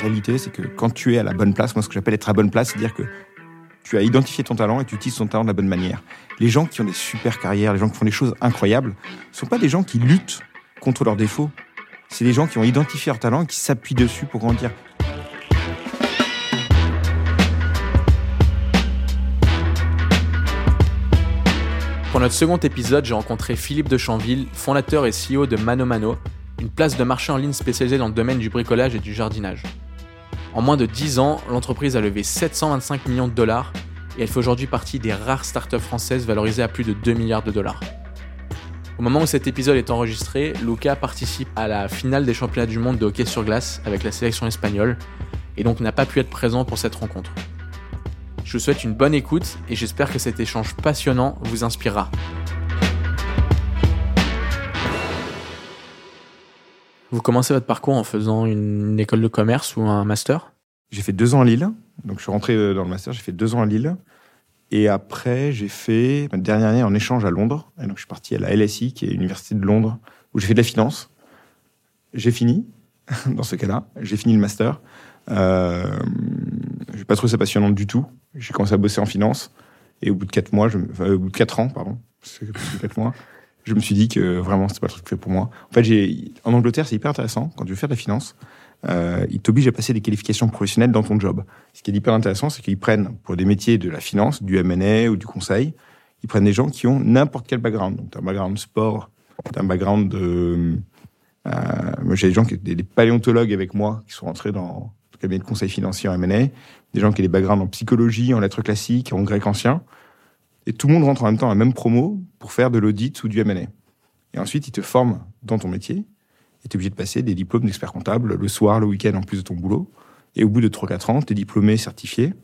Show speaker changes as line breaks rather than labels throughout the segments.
réalité, c'est que quand tu es à la bonne place, moi ce que j'appelle être à bonne place, c'est dire que tu as identifié ton talent et tu utilises ton talent de la bonne manière. Les gens qui ont des super carrières, les gens qui font des choses incroyables, ne sont pas des gens qui luttent contre leurs défauts. C'est des gens qui ont identifié leur talent et qui s'appuient dessus pour grandir.
Pour notre second épisode, j'ai rencontré Philippe de Chanville, fondateur et CEO de Mano Mano, une place de marché en ligne spécialisée dans le domaine du bricolage et du jardinage. En moins de 10 ans, l'entreprise a levé 725 millions de dollars et elle fait aujourd'hui partie des rares startups françaises valorisées à plus de 2 milliards de dollars. Au moment où cet épisode est enregistré, Luca participe à la finale des championnats du monde de hockey sur glace avec la sélection espagnole et donc n'a pas pu être présent pour cette rencontre. Je vous souhaite une bonne écoute et j'espère que cet échange passionnant vous inspirera. Vous commencez votre parcours en faisant une école de commerce ou un master?
J'ai fait deux ans à Lille. Donc, je suis rentré euh, dans le master, j'ai fait deux ans à Lille. Et après, j'ai fait ma dernière année en échange à Londres. Donc, je suis parti à la LSI, qui est l'université de Londres, où j'ai fait de la finance. J'ai fini, dans ce cas-là. J'ai fini le master. Euh, j'ai pas trouvé ça passionnant du tout. J'ai commencé à bosser en finance. Et au bout de quatre mois, je, au bout de quatre ans, pardon, c'est quatre mois, je me suis dit que vraiment c'était pas le truc fait pour moi. En fait, en Angleterre, c'est hyper intéressant quand tu veux faire de la finance. Euh, ils t'obligent à passer des qualifications professionnelles dans ton job. Ce qui est hyper intéressant, c'est qu'ils prennent pour des métiers de la finance, du M&A ou du conseil, ils prennent des gens qui ont n'importe quel background. Donc, un background sport, un background de. Euh, j'ai des gens qui des, des paléontologues avec moi qui sont rentrés dans le cabinet de conseil financier en M&A, des gens qui ont des backgrounds en psychologie, en lettres classiques, en grec ancien. Et tout le monde rentre en même temps à la même promo pour faire de l'audit ou du M&A. Et ensuite, ils te forment dans ton métier. Et tu es obligé de passer des diplômes d'expert comptable le soir, le week-end, en plus de ton boulot. Et au bout de 3-4 ans, tu es diplômé, certifié.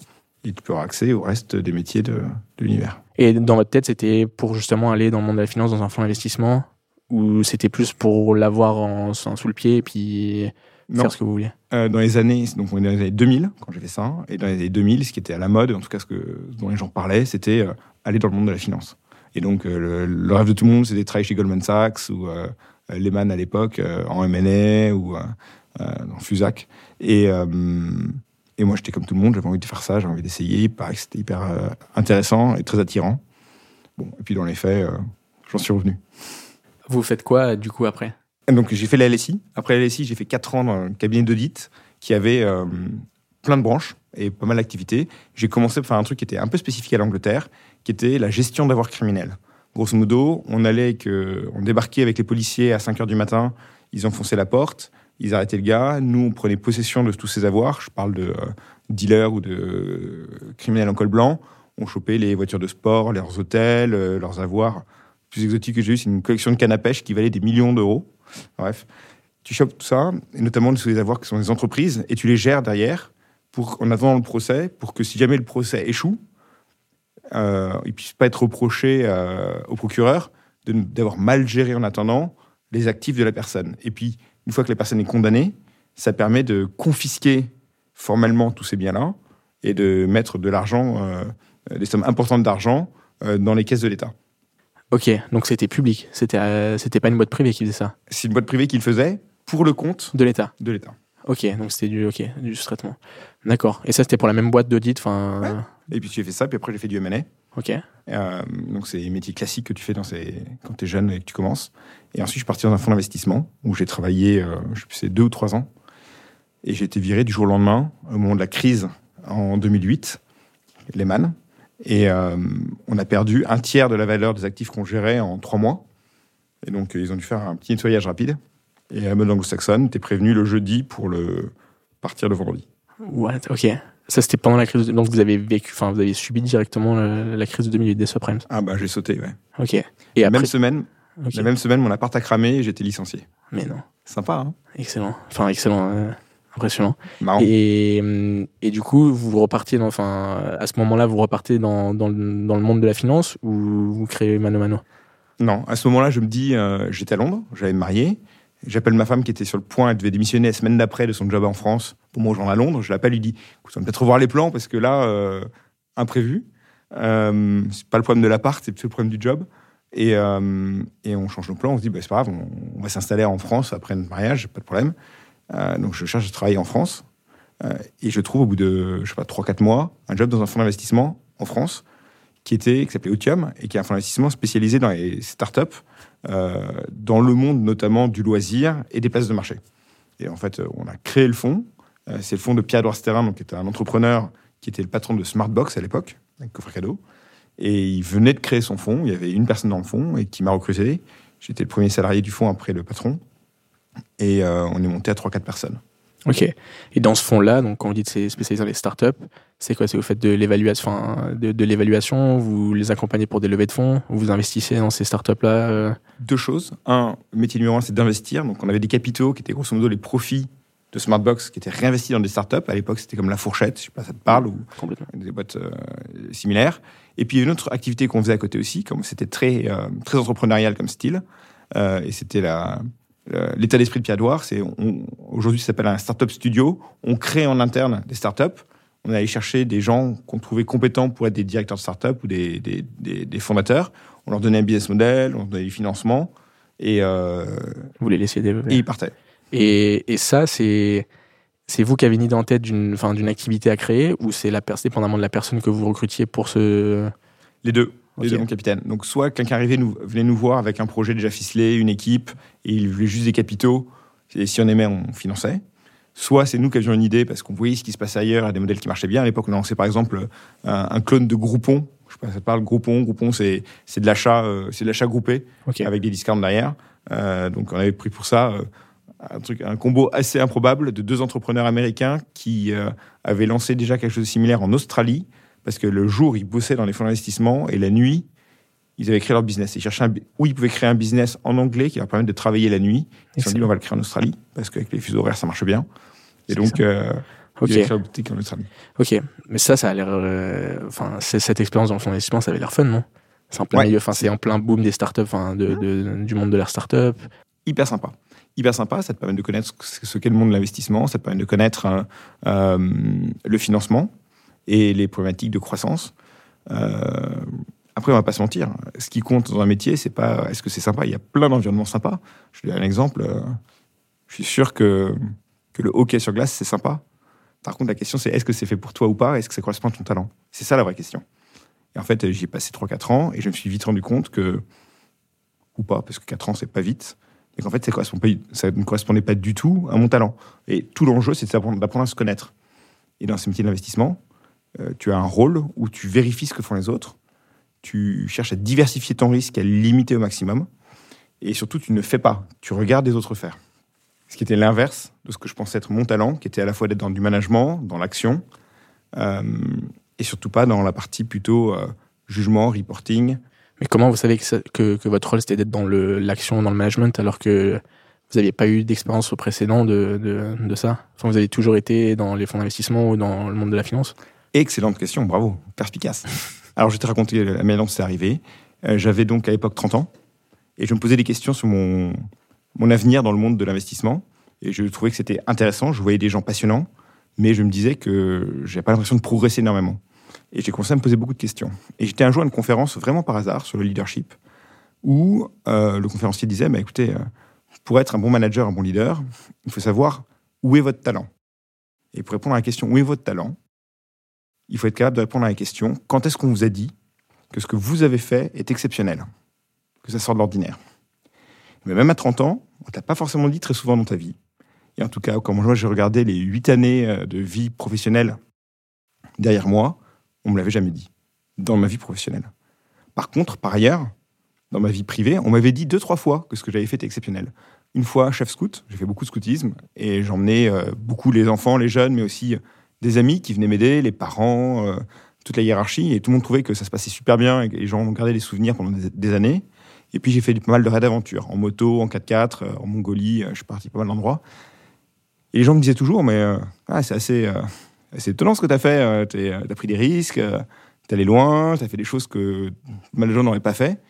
Et tu peux avoir accès au reste des métiers de, de l'univers.
Et dans votre tête, c'était pour justement aller dans le monde de la finance, dans un fonds d'investissement Ou c'était plus pour l'avoir en, en, sous le pied et puis non. faire ce que vous vouliez?
Euh, Dans les années, donc on est dans les années 2000 quand j'ai fait ça, et dans les années 2000, ce qui était à la mode, en tout cas ce que dont les gens parlaient, c'était euh, aller dans le monde de la finance. Et donc euh, le, le, rêve de tout le monde, c'était de travailler chez Goldman Sachs ou euh, Lehman à l'époque en M&A ou dans Fusac. Et et moi, j'étais comme tout le monde, j'avais envie de faire ça, j'avais envie d'essayer. Il paraît que c'était hyper intéressant et très attirant. Bon, et puis dans les faits, j'en suis revenu.
Vous faites quoi du coup après?
Donc j'ai fait la LSI. Après la LSI, j'ai fait 4 ans dans un cabinet d'audit qui avait euh, plein de branches et pas mal d'activités. J'ai commencé par faire un truc qui était un peu spécifique à l'Angleterre, qui était la gestion d'avoirs criminels. Grosso modo, on allait que, on débarquait avec les policiers à 5 heures du matin, ils enfonçaient la porte, ils arrêtaient le gars, nous on prenait possession de tous ces avoirs, je parle de euh, dealers ou de euh, criminels en col blanc, on chopait les voitures de sport, leurs hôtels, euh, leurs avoirs. Plus exotique que j'ai eu, c'est une collection de cannes à pêche qui valait des millions d'euros. Bref, tu chopes tout ça, et notamment sous les avoirs qui sont des entreprises, et tu les gères derrière pour, en attendant le procès, pour que si jamais le procès échoue, euh, il ne puisse pas être reproché euh, au procureur d'avoir mal géré en attendant les actifs de la personne. Et puis, une fois que la personne est condamnée, ça permet de confisquer formellement tous ces biens-là et de mettre de l'argent, euh, des sommes importantes d'argent euh, dans les caisses de l'État.
Ok, donc c'était public, c'était c'était pas une boîte privée qui faisait ça.
C'est une boîte privée qui le faisait pour le compte
de l'État.
De l'État.
Ok, donc c'était du ok du traitement. D'accord. Et ça c'était pour la même boîte d'audit, enfin.
Ouais. Et puis j'ai fait ça, puis après j'ai fait du M&A.
Ok.
Euh, donc c'est les métiers classiques que tu fais dans ces... quand tu es jeune et que tu commences. Et ensuite je suis parti dans un fonds d'investissement où j'ai travaillé, euh, je sais deux ou trois ans. Et j'ai été viré du jour au lendemain au moment de la crise en 2008, Lehman. Et euh, on a perdu un tiers de la valeur des actifs qu'on gérait en trois mois. Et donc, ils ont dû faire un petit nettoyage rapide. Et à la mode anglo-saxonne, t'es prévenu le jeudi pour le partir le vendredi.
What? Ok. Ça, c'était pendant la crise. De... Donc, vous avez vécu, enfin, vous avez subi directement la, la crise de 2008 des subprimes.
Ah, bah, j'ai sauté, ouais.
Ok.
Et la après... même semaine, okay. la même semaine, mon appart a cramé et j'étais licencié.
Mais non.
Sympa, hein
Excellent. Enfin, excellent. Euh impressionnant.
Marrant.
Et, et du coup, vous repartiez dans, enfin, à ce moment-là, vous repartez dans, dans, le, dans le monde de la finance ou vous créez Mano Mano?
Non, à ce moment-là, je me dis, euh, j'étais à Londres, j'allais me marier. J'appelle ma femme qui était sur le point, elle devait démissionner la semaine d'après de son job en France pour me rejoindre à Londres. Je l'appelle, lui dis, écoute, on va peut-être revoir les plans parce que là, euh, imprévu. Euh, c'est pas le problème de l'appart, c'est plutôt le problème du job. Et, euh, et on change nos plans, on se dit, bah, c'est pas grave, on, va s'installer en France après notre mariage, pas de problème. Euh, donc je cherche à travailler en France. et je trouve au bout de, je sais pas, 3-4 mois, un job dans un fonds d'investissement en France qui était qui s'appelait Otium et qui est un fonds d'investissement spécialisé dans les startups dans le monde notamment du loisir et des places de marché. Et en fait, on a créé le fonds. Euh, c'est le fonds de Pierre-Edouard Sterrin, donc, qui était un entrepreneur qui était le patron de Smartbox à l'époque, avec coffre cadeau. Et il venait de créer son fonds. Il y avait une personne dans le fonds et qui m'a recruté. J'étais le premier salarié du fonds après le patron. Et euh, on est monté à 3-4 personnes.
Ok. Et dans ce fonds-là, donc quand on dit que c'est spécialisé dans les startups, c'est quoi? C'est vous faites de l'évaluation, enfin, de, l'évaluation, vous les accompagnez pour des levées de fonds, vous investissez dans ces startups-là euh?
Deux choses. Un, le métier numéro un, c'est d'investir. Donc on avait des capitaux qui étaient grosso modo les profits de Smartbox qui étaient réinvestis dans des startups. À l'époque, c'était comme la fourchette, je sais pas, ça te parle, ou des boîtes euh, similaires. Et puis une autre activité qu'on faisait à côté aussi, comme c'était très, euh, très entrepreneurial comme style, et c'était la l'état d'esprit de Piadoir, c'est aujourd'hui ça s'appelle un startup studio. On crée en interne des startups. On allait chercher des gens qu'on trouvait compétents pour être des directeurs de startups ou des, des, des, fondateurs. On leur donnait un business model, on leur donnait du financement et euh,
vous les laissiez développer.
Et ils partaient.
Et, et ça, c'est c'est vous qui avez une idée en tête d'une enfin d'une activité à créer ou c'est la dépendamment de la personne que vous recrutiez pour ce
les deux les deux, mon capitaine. Donc, soit quelqu'un arrivait, nous, venait nous voir avec un projet déjà ficelé, une équipe, et il voulait juste des capitaux, et si on aimait, on finançait. Soit c'est nous qui avions une idée parce qu'on voyait ce qui se passait ailleurs, des modèles qui marchaient bien. À l'époque, on a lancé par exemple un, clone de Groupon. Je sais pas, ça parle Groupon. Groupon, c'est de l'achat, euh, c'est de l'achat groupé avec des discounts derrière. Euh, donc, on avait pris pour ça euh, un truc, un combo assez improbable de deux entrepreneurs américains qui avaient lancé déjà quelque chose de similaire en Australie parce que le jour, ils bossaient dans les fonds d'investissement et la nuit, ils avaient créé leur business. Ils cherchaient où ils pouvaient créer un business en anglais qui leur permettre de travailler la nuit. Ils se sont dit, on va le créer en Australie parce qu'avec les fuseaux horaires, ça marche bien. Et donc, euh, ils ont créé boutique en Australie.
Ok, mais ça, ça a l'air. Euh, enfin, cette expérience dans le fonds d'investissement, ça avait l'air fun, non? C'est en plein milieu. Enfin, c'est en plein boom des startups, enfin, de, du monde de la startup.
Hyper sympa hyper sympa. Ça te permet de connaître ce qu'est le monde de l'investissement, ça te permet de connaître euh, le financement et les problématiques de croissance. Euh, après, on va pas se mentir. Ce qui compte dans un métier, c'est pas est-ce que c'est sympa. Il y a plein d'environnements sympas. Je te donne un exemple. Euh, je suis sûr que, que le hockey sur glace, c'est sympa. Par contre, la question, c'est est-ce que c'est fait pour toi ou pas? Est-ce que ça correspond à ton talent? C'est ça la vraie question. Et en fait, j'y ai passé 3-4 ans et je me suis vite rendu compte que, ou pas, parce que 4 ans, c'est pas vite, mais qu'en fait, ça, ne correspondait pas du tout à mon talent. Et tout l'enjeu, c'est d'apprendre à se connaître. Et dans ce métier d'investissement, euh, tu as un rôle où tu vérifies ce que font les autres, tu cherches à diversifier ton risque, à le limiter au maximum, et surtout tu ne fais pas, tu regardes les autres faire. Ce qui était l'inverse de ce que je pensais être mon talent, qui était à la fois d'être dans du management, dans l'action, euh, et surtout pas dans la partie plutôt euh, jugement, reporting.
Mais comment vous savez que, que, votre rôle c'était d'être dans l'action, dans le management, alors que vous n'aviez pas eu d'expérience au précédent de, de, ça? Enfin, Vous avez toujours été dans les fonds d'investissement ou dans le monde de la finance?
Excellente question, bravo, perspicace. Alors, je vais te raconter la manière c'est arrivé. Euh, j'avais donc à l'époque 30 ans et je me posais des questions sur mon, mon avenir dans le monde de l'investissement. Et je trouvais que c'était intéressant. Je voyais des gens passionnants, mais je me disais que j'avais pas l'impression de progresser énormément. Et j'ai commencé à me poser beaucoup de questions. Et j'étais un jour à une conférence vraiment par hasard sur le leadership où euh, le conférencier disait bah, écoutez, euh, pour être un bon manager, un bon leader, il faut savoir où est votre talent. Et pour répondre à la question où est votre talent, il faut être capable de répondre à la question quand est-ce qu'on vous a dit que ce que vous avez fait est exceptionnel, que ça sort de l'ordinaire? Mais même à 30 ans, on t'a pas forcément dit très souvent dans ta vie. Et en tout cas, quand moi j'ai regardé les 8 années euh, de vie professionnelle derrière moi, on me l'avait jamais dit dans ma vie professionnelle. Par contre, par ailleurs, dans ma vie privée, on m'avait dit deux, trois fois que ce que j'avais fait était exceptionnel. Une fois, chef scout, j'ai fait beaucoup de scoutisme et j'emmenais euh, beaucoup les enfants, les jeunes, mais aussi des amis qui venaient m'aider, les parents, euh, toute la hiérarchie, et tout le monde trouvait que ça se passait super bien et les gens ont gardé des souvenirs pendant des, années. Et puis j'ai fait pas mal de raids d'aventure, en moto, en 4x4, euh, en Mongolie, euh, je suis parti pas mal d'endroits. Et les gens me disaient toujours, mais ah, c'est assez, assez, étonnant ce que tu as fait, tu as pris des risques, tu es allé loin, tu as fait des choses que mal de gens n'auraient pas fait.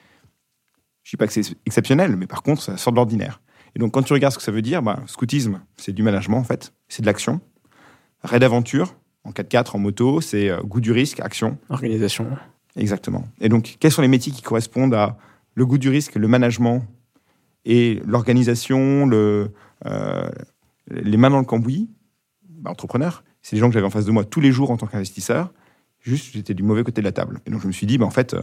Je dis pas que c'est exceptionnel, mais par contre, ça sort de l'ordinaire. Et donc, quand tu regardes ce que ça veut dire, bah, scoutisme, c'est du management, en fait. C'est de l'action. Raid d'aventure, en 4x4, en moto, c'est euh, goût du risque, action.
Organisation.
Exactement. Et donc, quels sont les métiers qui correspondent à le goût du risque, le management et l'organisation, le, euh, les mains dans le cambouis? Bah, Entrepreneur, c'est des gens que j'avais en face de moi tous les jours en tant qu'investisseur. Juste, j'étais du mauvais côté de la table. Et donc, je me suis dit, bah, en fait, euh,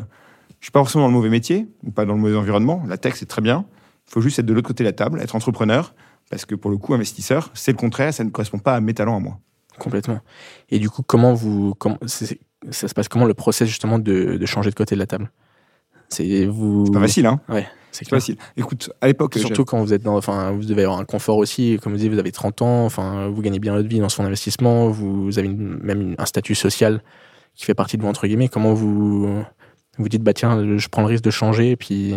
je suis pas forcément dans le mauvais métier ou pas dans le mauvais environnement. La tech, c'est très bien. Il faut juste être de l'autre côté de la table, être entrepreneur, parce que pour le coup, investisseur, c'est le contraire, ça ne correspond pas à mes talents à moi.
Complètement. Et du coup, comment vous, comment, ça se passe comment le process justement de, de changer de côté de la table? C'est vous.
C'est pas facile, hein
Ouais, c'est
facile. Écoute, à l'époque,
Surtout quand vous êtes dans, enfin, vous devez avoir un confort aussi. Comme vous dites, vous avez 30 ans, enfin, vous gagnez bien votre vie dans son investissement, vous avez une- même une- un statut social qui fait partie de vous entre guillemets. Comment vous vous dites bah tiens, je prends le risque de changer et puis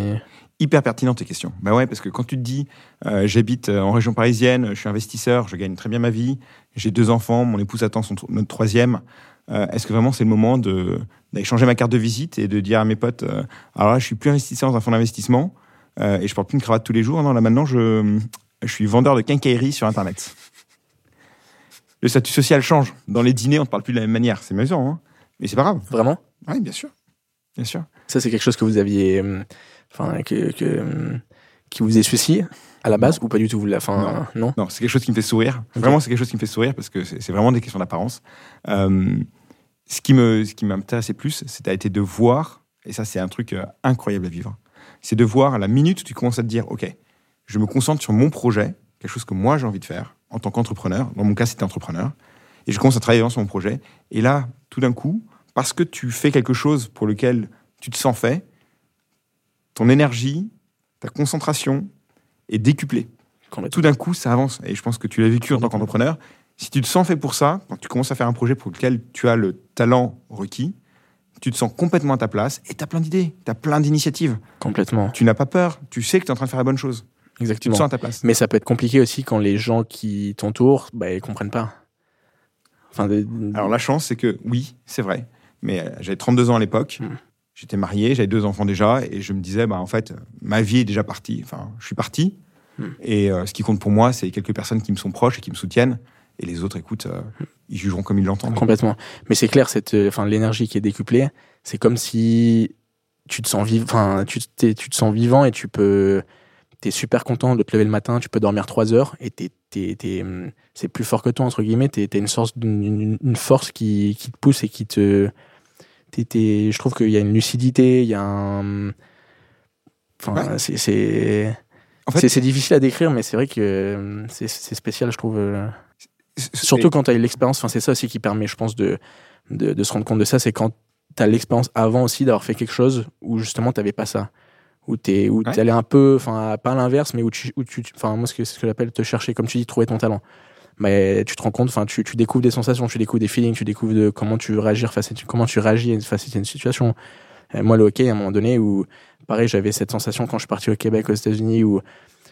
hyper pertinente tes questions. Bah ouais, parce que quand tu te dis, euh, j'habite euh, en région parisienne, je suis investisseur, je gagne très bien ma vie, j'ai deux enfants, mon épouse attend son notre troisième. euh, Est-ce que vraiment c'est le moment d'aller changer ma carte de visite et de dire à mes potes, euh, alors là, je suis plus investisseur dans un fonds d'investissement euh, et je porte plus une cravate tous les jours. Non, là maintenant, je, je suis vendeur de quincaillerie sur Internet. Le statut social change. Dans les dîners, on ne parle plus de la même manière. C'est amusant, hein mais c'est pas grave.
vraiment,
Oui, bien sûr. Bien sûr.
ça c'est quelque chose que vous aviez, euh, enfin, que, que, qui vous est souci à la base ou pas du tout enfin, non.
Non, c'est quelque chose qui me fait sourire. Vraiment, c'est quelque chose qui me fait sourire parce que c'est vraiment des questions d'apparence. Euh, ce qui m'intéressait plus, c'était de voir, et ça, c'est un truc euh, incroyable à vivre. C'est de voir à la minute où tu commences à te dire, ok, je me concentre sur mon projet, quelque chose que moi j'ai envie de faire en tant qu'entrepreneur. Dans mon cas, c'était entrepreneur, et je commence à travailler sur mon projet. Et là, tout d'un coup, parce que tu fais quelque chose pour lequel tu te sens fait, ton énergie, ta concentration est décuplée tout d'un coup, ça avance. Et je pense que tu l'as vécu en tant qu'entrepreneur. Si tu te sens fait pour ça, quand tu commences à faire un projet pour lequel tu as le talent requis, tu te sens complètement à ta place et tu as plein d'idées, tu as plein d'initiatives.
Complètement.
Tu n'as pas peur, tu sais que tu es en train de faire la bonne chose. Tu te
Exactement.
sens à ta place.
Mais ça peut être compliqué aussi quand les gens qui t'entourent, bah, ils comprennent pas. Enfin, de-
Alors la chance, c'est que oui, c'est vrai. Mais euh, j'avais 32 ans à l'époque.
Mm.
J'étais marié, j'avais deux enfants déjà, et je me disais, bah, en fait, ma vie est déjà partie. Enfin, je suis parti.
Mm.
Et euh, ce qui compte pour moi, c'est quelques personnes qui me sont proches et qui me soutiennent. Et les autres, écoute, euh, ils jugeront comme ils l'entendent.
Complètement. Mais c'est clair, cette, euh, enfin, l'énergie qui est décuplée, c'est comme si tu te sens vivant, tu, tu te sens vivant et tu peux, t'es super content de te lever le matin, tu peux dormir trois heures et t'es, t'es- t'es, hum, c'est plus fort que toi entre guillemets. T'es, une sorte, une, une force qui, qui te pousse et qui te, t'es, t'es- je trouve qu'il y a une lucidité, il y a un, enfin,
Ouais.
c'est, c'est,
En fait,
difficile à décrire, mais c'est vrai que hum, c'est, c'est spécial, je trouve.
C'est-
Surtout quand tu as eu l'expérience, enfin, c'est ça aussi qui permet, je pense, de, de, de se rendre compte de ça, c'est quand tu as l'expérience avant aussi d'avoir fait quelque chose où justement tu pas ça. Où tu où
Ouais.
un peu, enfin, pas à l'inverse, mais où tu, où tu enfin, moi, ce que, ce que j'appelle te chercher, comme tu dis, trouver ton talent. Mais tu te rends compte, enfin, tu, tu découvres des sensations, tu découvres des feelings, tu découvres de comment tu réagir face à, comment tu réagis face à une situation. Moi, le hockey, à un moment donné, où, pareil, j'avais cette sensation quand je suis parti au Québec, aux États-Unis, où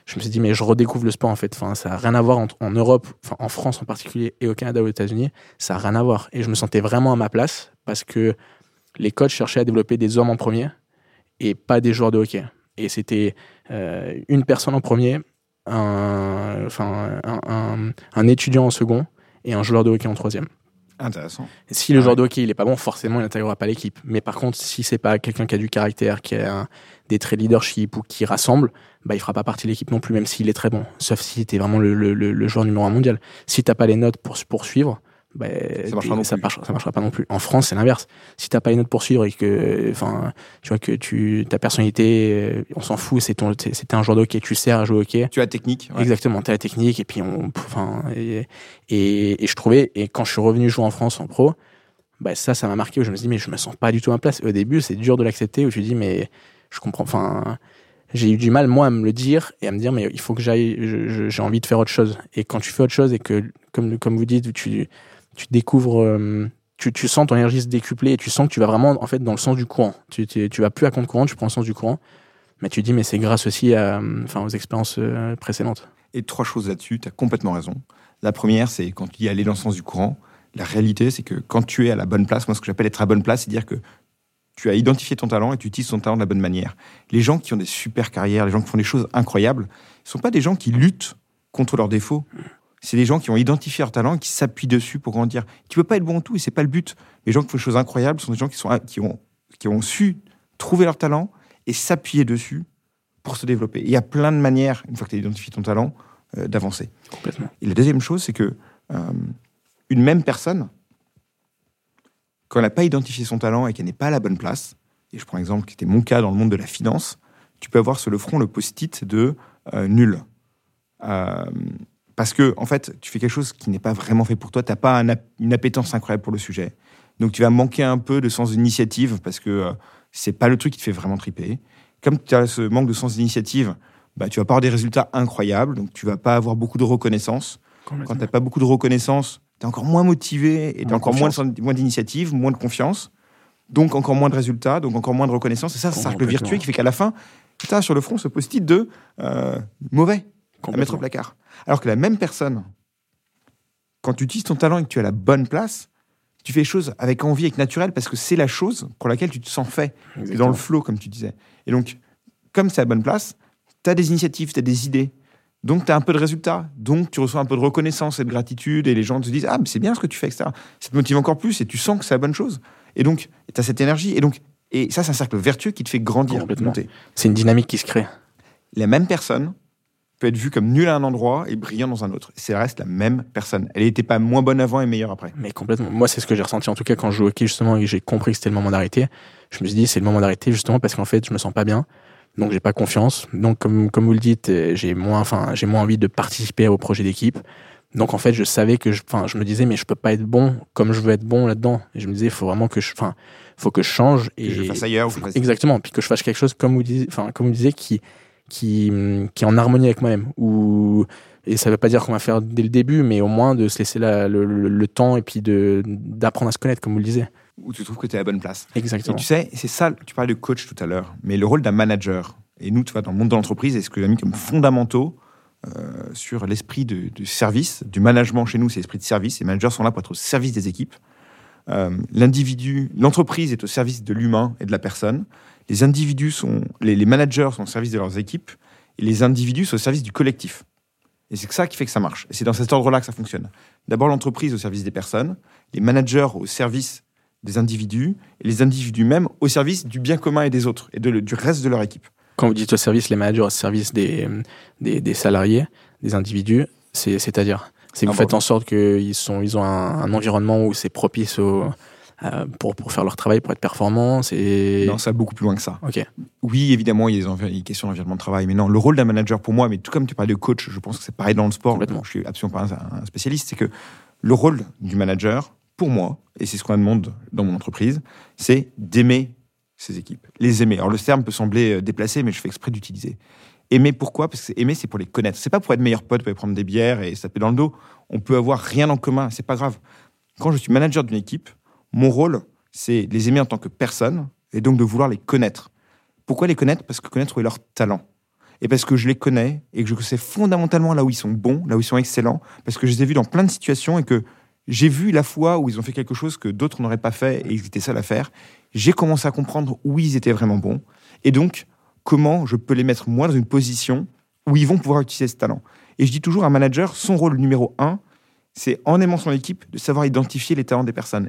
je me suis dit, mais je redécouvre le sport, en fait. Enfin, ça n'a rien à voir en, en Europe, en France en particulier, et au Canada, aux États-Unis. Ça n'a rien à voir. Et je me sentais vraiment à ma place parce que les coachs cherchaient à développer des hommes en premier et pas des joueurs de hockey. Et c'était euh, une personne en premier, un étudiant en second et un joueur de hockey en troisième.
Intéressant.
Si le
Ah
joueur de hockey il est pas bon, forcément il n'intégrera pas l'équipe. Mais par contre, si c'est pas quelqu'un qui a du caractère, qui a un- des traits de leadership ou qui rassemble, bah il fera pas partie de l'équipe non plus, même s'il est très bon. Sauf si t'es vraiment le, le, le- le joueur numéro un mondial. Si t'as pas les notes pour se poursuivre, bah,
Ça marchera
ça marchera, ça marchera pas non plus. En France, c'est l'inverse. Si t'as pas les notes pour suivre et que, enfin, tu vois que tu ta personnalité, euh, on s'en fout, c'est ton, c'est- c'était un joueur de hockey, tu sers à jouer au hockey.
Tu as technique. ouais.
Exactement, t'as la technique et puis on, enfin, et, et, et je trouvais et quand je suis revenu jouer en France en pro, bah ça, ça m'a marqué. où Je me suis dit mais je me sens pas du tout à ma place. Au début, c'est dur de l'accepter. Où tu dis mais je comprends. Enfin, j'ai eu du mal moi à me le dire et à me dire mais il faut que j'aille. J'ai envie de faire autre chose. Et quand tu fais autre chose et que comme comme vous dites, tu tu découvres. euh, tu, sens ton énergie se décupler et tu sens que tu vas vraiment en fait dans le sens du courant. Tu, tu, vas plus à contre courant, tu prends le sens du courant. Mais tu dis mais c'est grâce aussi à, enfin, aux expériences euh, précédentes.
Et trois choses là-dessus, tu as complètement raison. La première, c'est quand tu dis aller dans le sens du courant. La réalité, c'est que quand tu es à la bonne place, moi, ce que j'appelle être à bonne place, c'est dire que tu as identifié ton talent et tu utilises ton talent de la bonne manière. Les gens qui ont des super carrières, les gens qui font des choses incroyables, ne sont pas des gens qui luttent contre leurs défauts. C'est des gens qui ont identifié leur talent et qui s'appuient dessus pour grandir. Tu peux pas être bon en tout et c'est pas le but. Les gens qui font des choses incroyables sont des gens qui, sont, qui, ont, qui ont su trouver leur talent et s'appuyer dessus pour se développer. Et il y a plein de manières, une fois que tu as identifié ton talent, euh, d'avancer.
Complètement.
Et la deuxième chose, c'est que euh, une même personne, quand elle n'a pas identifié son talent et qu'elle n'est pas à la bonne place, et je prends l'exemple qui était mon cas dans le monde de la finance, tu peux avoir sur le front le post-it de euh, nul. Parce que, en fait, tu fais quelque chose qui n'est pas vraiment fait pour toi, tu n'as pas une appétence incroyable pour le sujet. Donc tu vas manquer un peu de sens d'initiative parce que euh, c'est pas le truc qui te fait vraiment triper. Comme tu as ce manque de sens d'initiative, bah, tu vas pas avoir des résultats incroyables, donc tu vas pas avoir beaucoup de reconnaissance. Quand tu n'as pas beaucoup de reconnaissance, tu es encore moins motivé et tu as encore moins, moins d'initiative, moins de confiance, donc encore moins de résultats, donc encore moins de reconnaissance. Et ça, c'est un cercle vertueux qui fait qu'à la fin, tu as sur le front ce post-it de euh, mauvais à mettre au placard. Alors que la même personne, quand tu utilises ton talent et que tu as la bonne place, tu fais les choses avec envie, avec naturel, parce que c'est la chose pour laquelle tu te sens fait. dans le flow, comme tu disais. Et donc, comme c'est à la bonne place, tu as des initiatives, tu as des idées. Donc, tu as un peu de résultats. Donc, tu reçois un peu de reconnaissance et de gratitude. Et les gens te disent Ah, mais c'est bien ce que tu fais, etc. Ça te motive encore plus et tu sens que c'est la bonne chose. Et donc, tu as cette énergie. Et donc, et ça, c'est un cercle vertueux qui te fait grandir, monter.
C'est une dynamique qui se crée.
La même personne peut être vue comme nulle à un endroit et brillant dans un autre. C'est reste la même personne. Elle n'était pas moins bonne avant et meilleure après.
Mais complètement. Moi, c'est ce que j'ai ressenti en tout cas quand je joue au hockey justement et j'ai compris que c'était le moment d'arrêter. Je me suis dit c'est le moment d'arrêter justement parce qu'en fait je me sens pas bien. Donc j'ai pas confiance. Donc comme comme vous le dites, j'ai moins enfin j'ai moins envie de participer au projet d'équipe. Donc en fait, je savais que je, enfin, je me disais mais je peux pas être bon comme je veux être bon là-dedans. Et je me disais il faut vraiment que je, enfin, faut que je change et
que je fasse ailleurs.
Exactement. Puis que je fasse quelque chose comme vous disiez, enfin comme vous disiez qui qui, qui est en harmonie avec moi-même. Ou, et ça ne veut pas dire qu'on va faire dès le début, mais au moins de se laisser la, le, le, temps et puis d'apprendre à se connaître, comme vous le disiez.
Où tu trouves que tu es à la bonne place.
Exactement.
Et tu sais, c'est ça, tu parlais de coach tout à l'heure, mais le rôle d'un manager, et nous, tu vois, dans le monde de l'entreprise, est ce que j'ai mis comme fondamentaux euh, sur l'esprit de, service, du management chez nous, c'est l'esprit de service. Les managers sont là pour être au service des équipes. Euh, l'individu, l'entreprise est au service de l'humain et de la personne les individus sont, les, managers sont au service de leurs équipes et les individus sont au service du collectif. Et c'est ça qui fait que ça marche. Et c'est dans cet ordre-là que ça fonctionne. D'abord l'entreprise au service des personnes, les managers au service des individus et les individus même au service du bien commun et des autres et du reste de leur équipe.
Quand vous dites au service, les managers au service des, des, salariés, des individus, c'est-à-dire c'est vous ah, faites en sorte qu'ils ils ont un environnement où c'est propice au, euh, pour, pour faire leur travail, pour être performants et...
Non, ça va beaucoup plus loin que ça.
Ok.
Oui, évidemment, il y a des, questions d'environnement de travail, mais non, le rôle d'un manager pour moi, mais tout comme tu parlais de coach, je pense que c'est pareil dans le sport, je suis absolument pas un, spécialiste, c'est que le rôle du manager, pour moi, et c'est ce qu'on demande dans mon entreprise, c'est d'aimer ses équipes, les aimer. Alors le terme peut sembler euh, déplacé, mais je fais exprès d'utiliser. Aimer pourquoi? Parce que aimer, c'est pour les connaître. C'est pas pour être meilleur pote, pour aller prendre des bières et se taper dans le dos. On peut avoir rien en commun, c'est pas grave. Quand je suis manager d'une équipe, mon rôle, c'est les aimer en tant que personne et donc de vouloir les connaître. Pourquoi les connaître? Parce que connaître où est leur talent. Et parce que je les connais et que je sais fondamentalement là où ils sont bons, là où ils sont excellents, parce que je les ai vus dans plein de situations et que j'ai vu la fois où ils ont fait quelque chose que d'autres n'auraient pas fait et ils étaient seuls à faire. J'ai commencé à comprendre où ils étaient vraiment bons et donc comment je peux les mettre moi dans une position où ils vont pouvoir utiliser ce talent. Et je dis toujours à un manager, son rôle numéro un, c'est en aimant son équipe de savoir identifier les talents des personnes.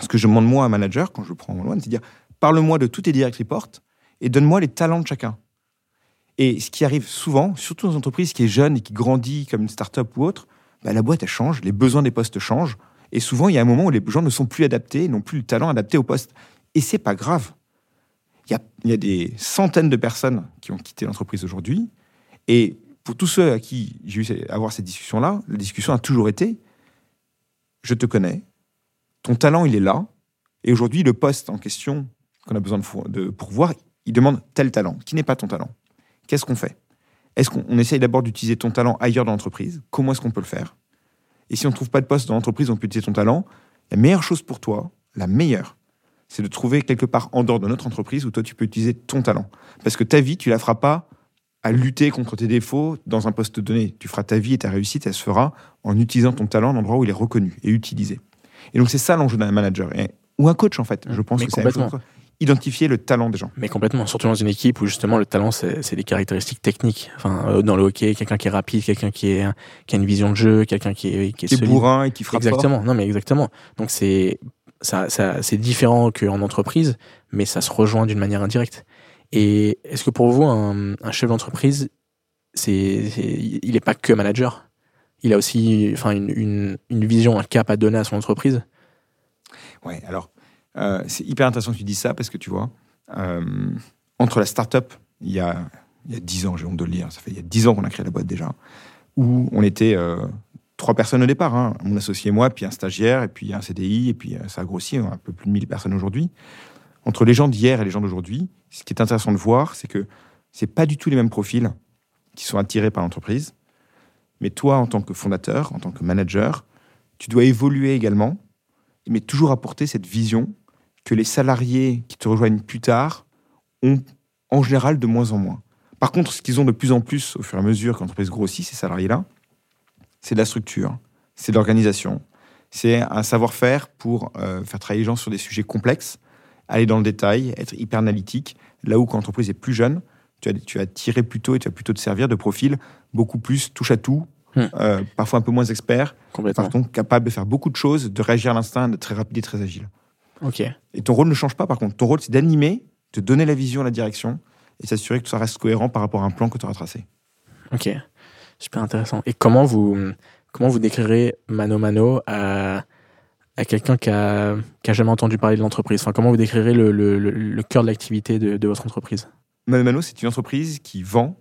Ce que je demande moi à un manager, quand je prends loin, c'est dire parle-moi de tous tes direct reports et donne-moi les talents de chacun. Et ce qui arrive souvent, surtout dans une entreprise qui est jeune et qui grandit comme une start-up ou autre, bah, la boîte change, les besoins des postes changent. Et souvent, il y a un moment où les gens ne sont plus adaptés, n'ont plus le talent adapté au poste. Et c'est pas grave. Il y a des centaines de personnes qui ont quitté l'entreprise aujourd'hui. Et pour tous ceux à qui j'ai eu à avoir cette discussion-là, la discussion a toujours été je te connais, ton talent, il est là. Et aujourd'hui, le poste en question qu'on a besoin de, pourvoir, il demande tel talent, qui n'est pas ton talent. Qu'est-ce qu'on fait? Est-ce qu'on essaye d'abord d'utiliser ton talent ailleurs dans l'entreprise? Comment est-ce qu'on peut le faire? Et si on ne trouve pas de poste dans l'entreprise, on peut utiliser ton talent. La meilleure chose pour toi, la meilleure, c'est de trouver quelque part en dehors de notre entreprise où toi, tu peux utiliser ton talent. Parce que ta vie, tu la feras pas à lutter contre tes défauts dans un poste donné. Tu feras ta vie et ta réussite, elle se fera en utilisant ton talent à l'endroit où il est reconnu et utilisé. Et donc, c'est ça l'enjeu d'un manager. ou un coach, en fait. Je pense que c'est identifier le talent des gens.
Mais complètement, surtout dans une équipe où justement le talent, c'est des caractéristiques techniques. Enfin, euh, dans le hockey, quelqu'un qui est rapide, quelqu'un qui, est, qui a une vision de jeu, quelqu'un qui est qui est,
qui bourrin et qui frappe
Exactement. Non, mais exactement. Donc c'est ça, ça c'est différent qu'en entreprise, mais ça se rejoint d'une manière indirecte. Et est-ce que pour vous, un, un chef d'entreprise, c'est il n'est pas que manager? Il a aussi enfin, une, vision, un cap à donner à son entreprise.
Ouais, alors, euh, c'est hyper intéressant que tu dis ça parce que tu vois, euh, entre la start-up, il y a, il y a 10 ans, j'ai honte de le dire, ça fait il y a 10 ans qu'on a créé la boîte déjà, où on était euh, trois personnes au départ, hein, mon associé et moi, puis un stagiaire, et puis un CDI, et puis ça a grossi, on a un peu plus de 1000 personnes aujourd'hui. Entre les gens d'hier et les gens d'aujourd'hui, ce qui est intéressant de voir, c'est que c'est pas du tout les mêmes profils qui sont attirés par l'entreprise. Mais toi, en tant que fondateur, en tant que manager, tu dois évoluer également, mais toujours apporter cette vision que les salariés qui te rejoignent plus tard ont en général de moins en moins. Par contre, ce qu'ils ont de plus en plus au fur et à mesure que l'entreprise grossit, ces salariés-là, c'est de la structure, c'est de l'organisation, c'est un savoir-faire pour euh, faire travailler les gens sur des sujets complexes, aller dans le détail, être hyper analytique, là où quand l'entreprise est plus jeune, tu vas, tu vas tirer plutôt et tu vas plutôt te servir de profils beaucoup plus touche à tout,
Hmm.
euh, parfois un peu moins
Complètement.
par contre capable de faire beaucoup de choses, de réagir à l'instinct, d'être très rapide et très agile.
Ok.
Et ton rôle ne change pas par contre. Ton rôle, c'est d'animer, de donner la vision, la direction et s'assurer que ça reste cohérent par rapport à un plan que tu auras tracé.
Ok. Super intéressant. Et comment vous, comment vous décrirez Mano Mano à, à quelqu'un qui a, qui a jamais entendu parler de l'entreprise? Enfin, Comment vous décrirez le, le, le, le cœur de l'activité de, de votre entreprise?
Mano Mano, c'est une entreprise qui vend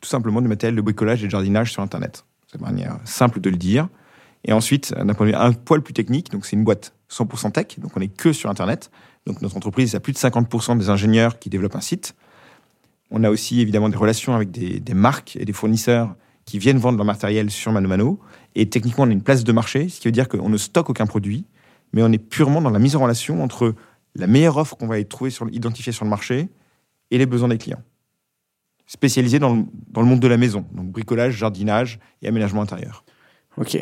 tout simplement du matériel de bricolage et de jardinage sur Internet. C'est une manière simple de le dire. Et ensuite, d'un point de vue un poil plus technique, donc c'est une boîte 100% tech, donc on est que sur Internet. Donc notre entreprise a plus de 50% des ingénieurs qui développent un site. On a aussi évidemment des relations avec des, marques et des fournisseurs qui viennent vendre leur matériel sur Mano Mano. Et techniquement, on a une place de marché, ce qui veut dire qu'on ne stocke aucun produit, mais on est purement dans la mise en relation entre la meilleure offre qu'on va trouver sur, identifier sur le marché et les besoins des clients. Spécialisé dans le, dans le monde de la maison, donc bricolage, jardinage et aménagement intérieur.
Ok.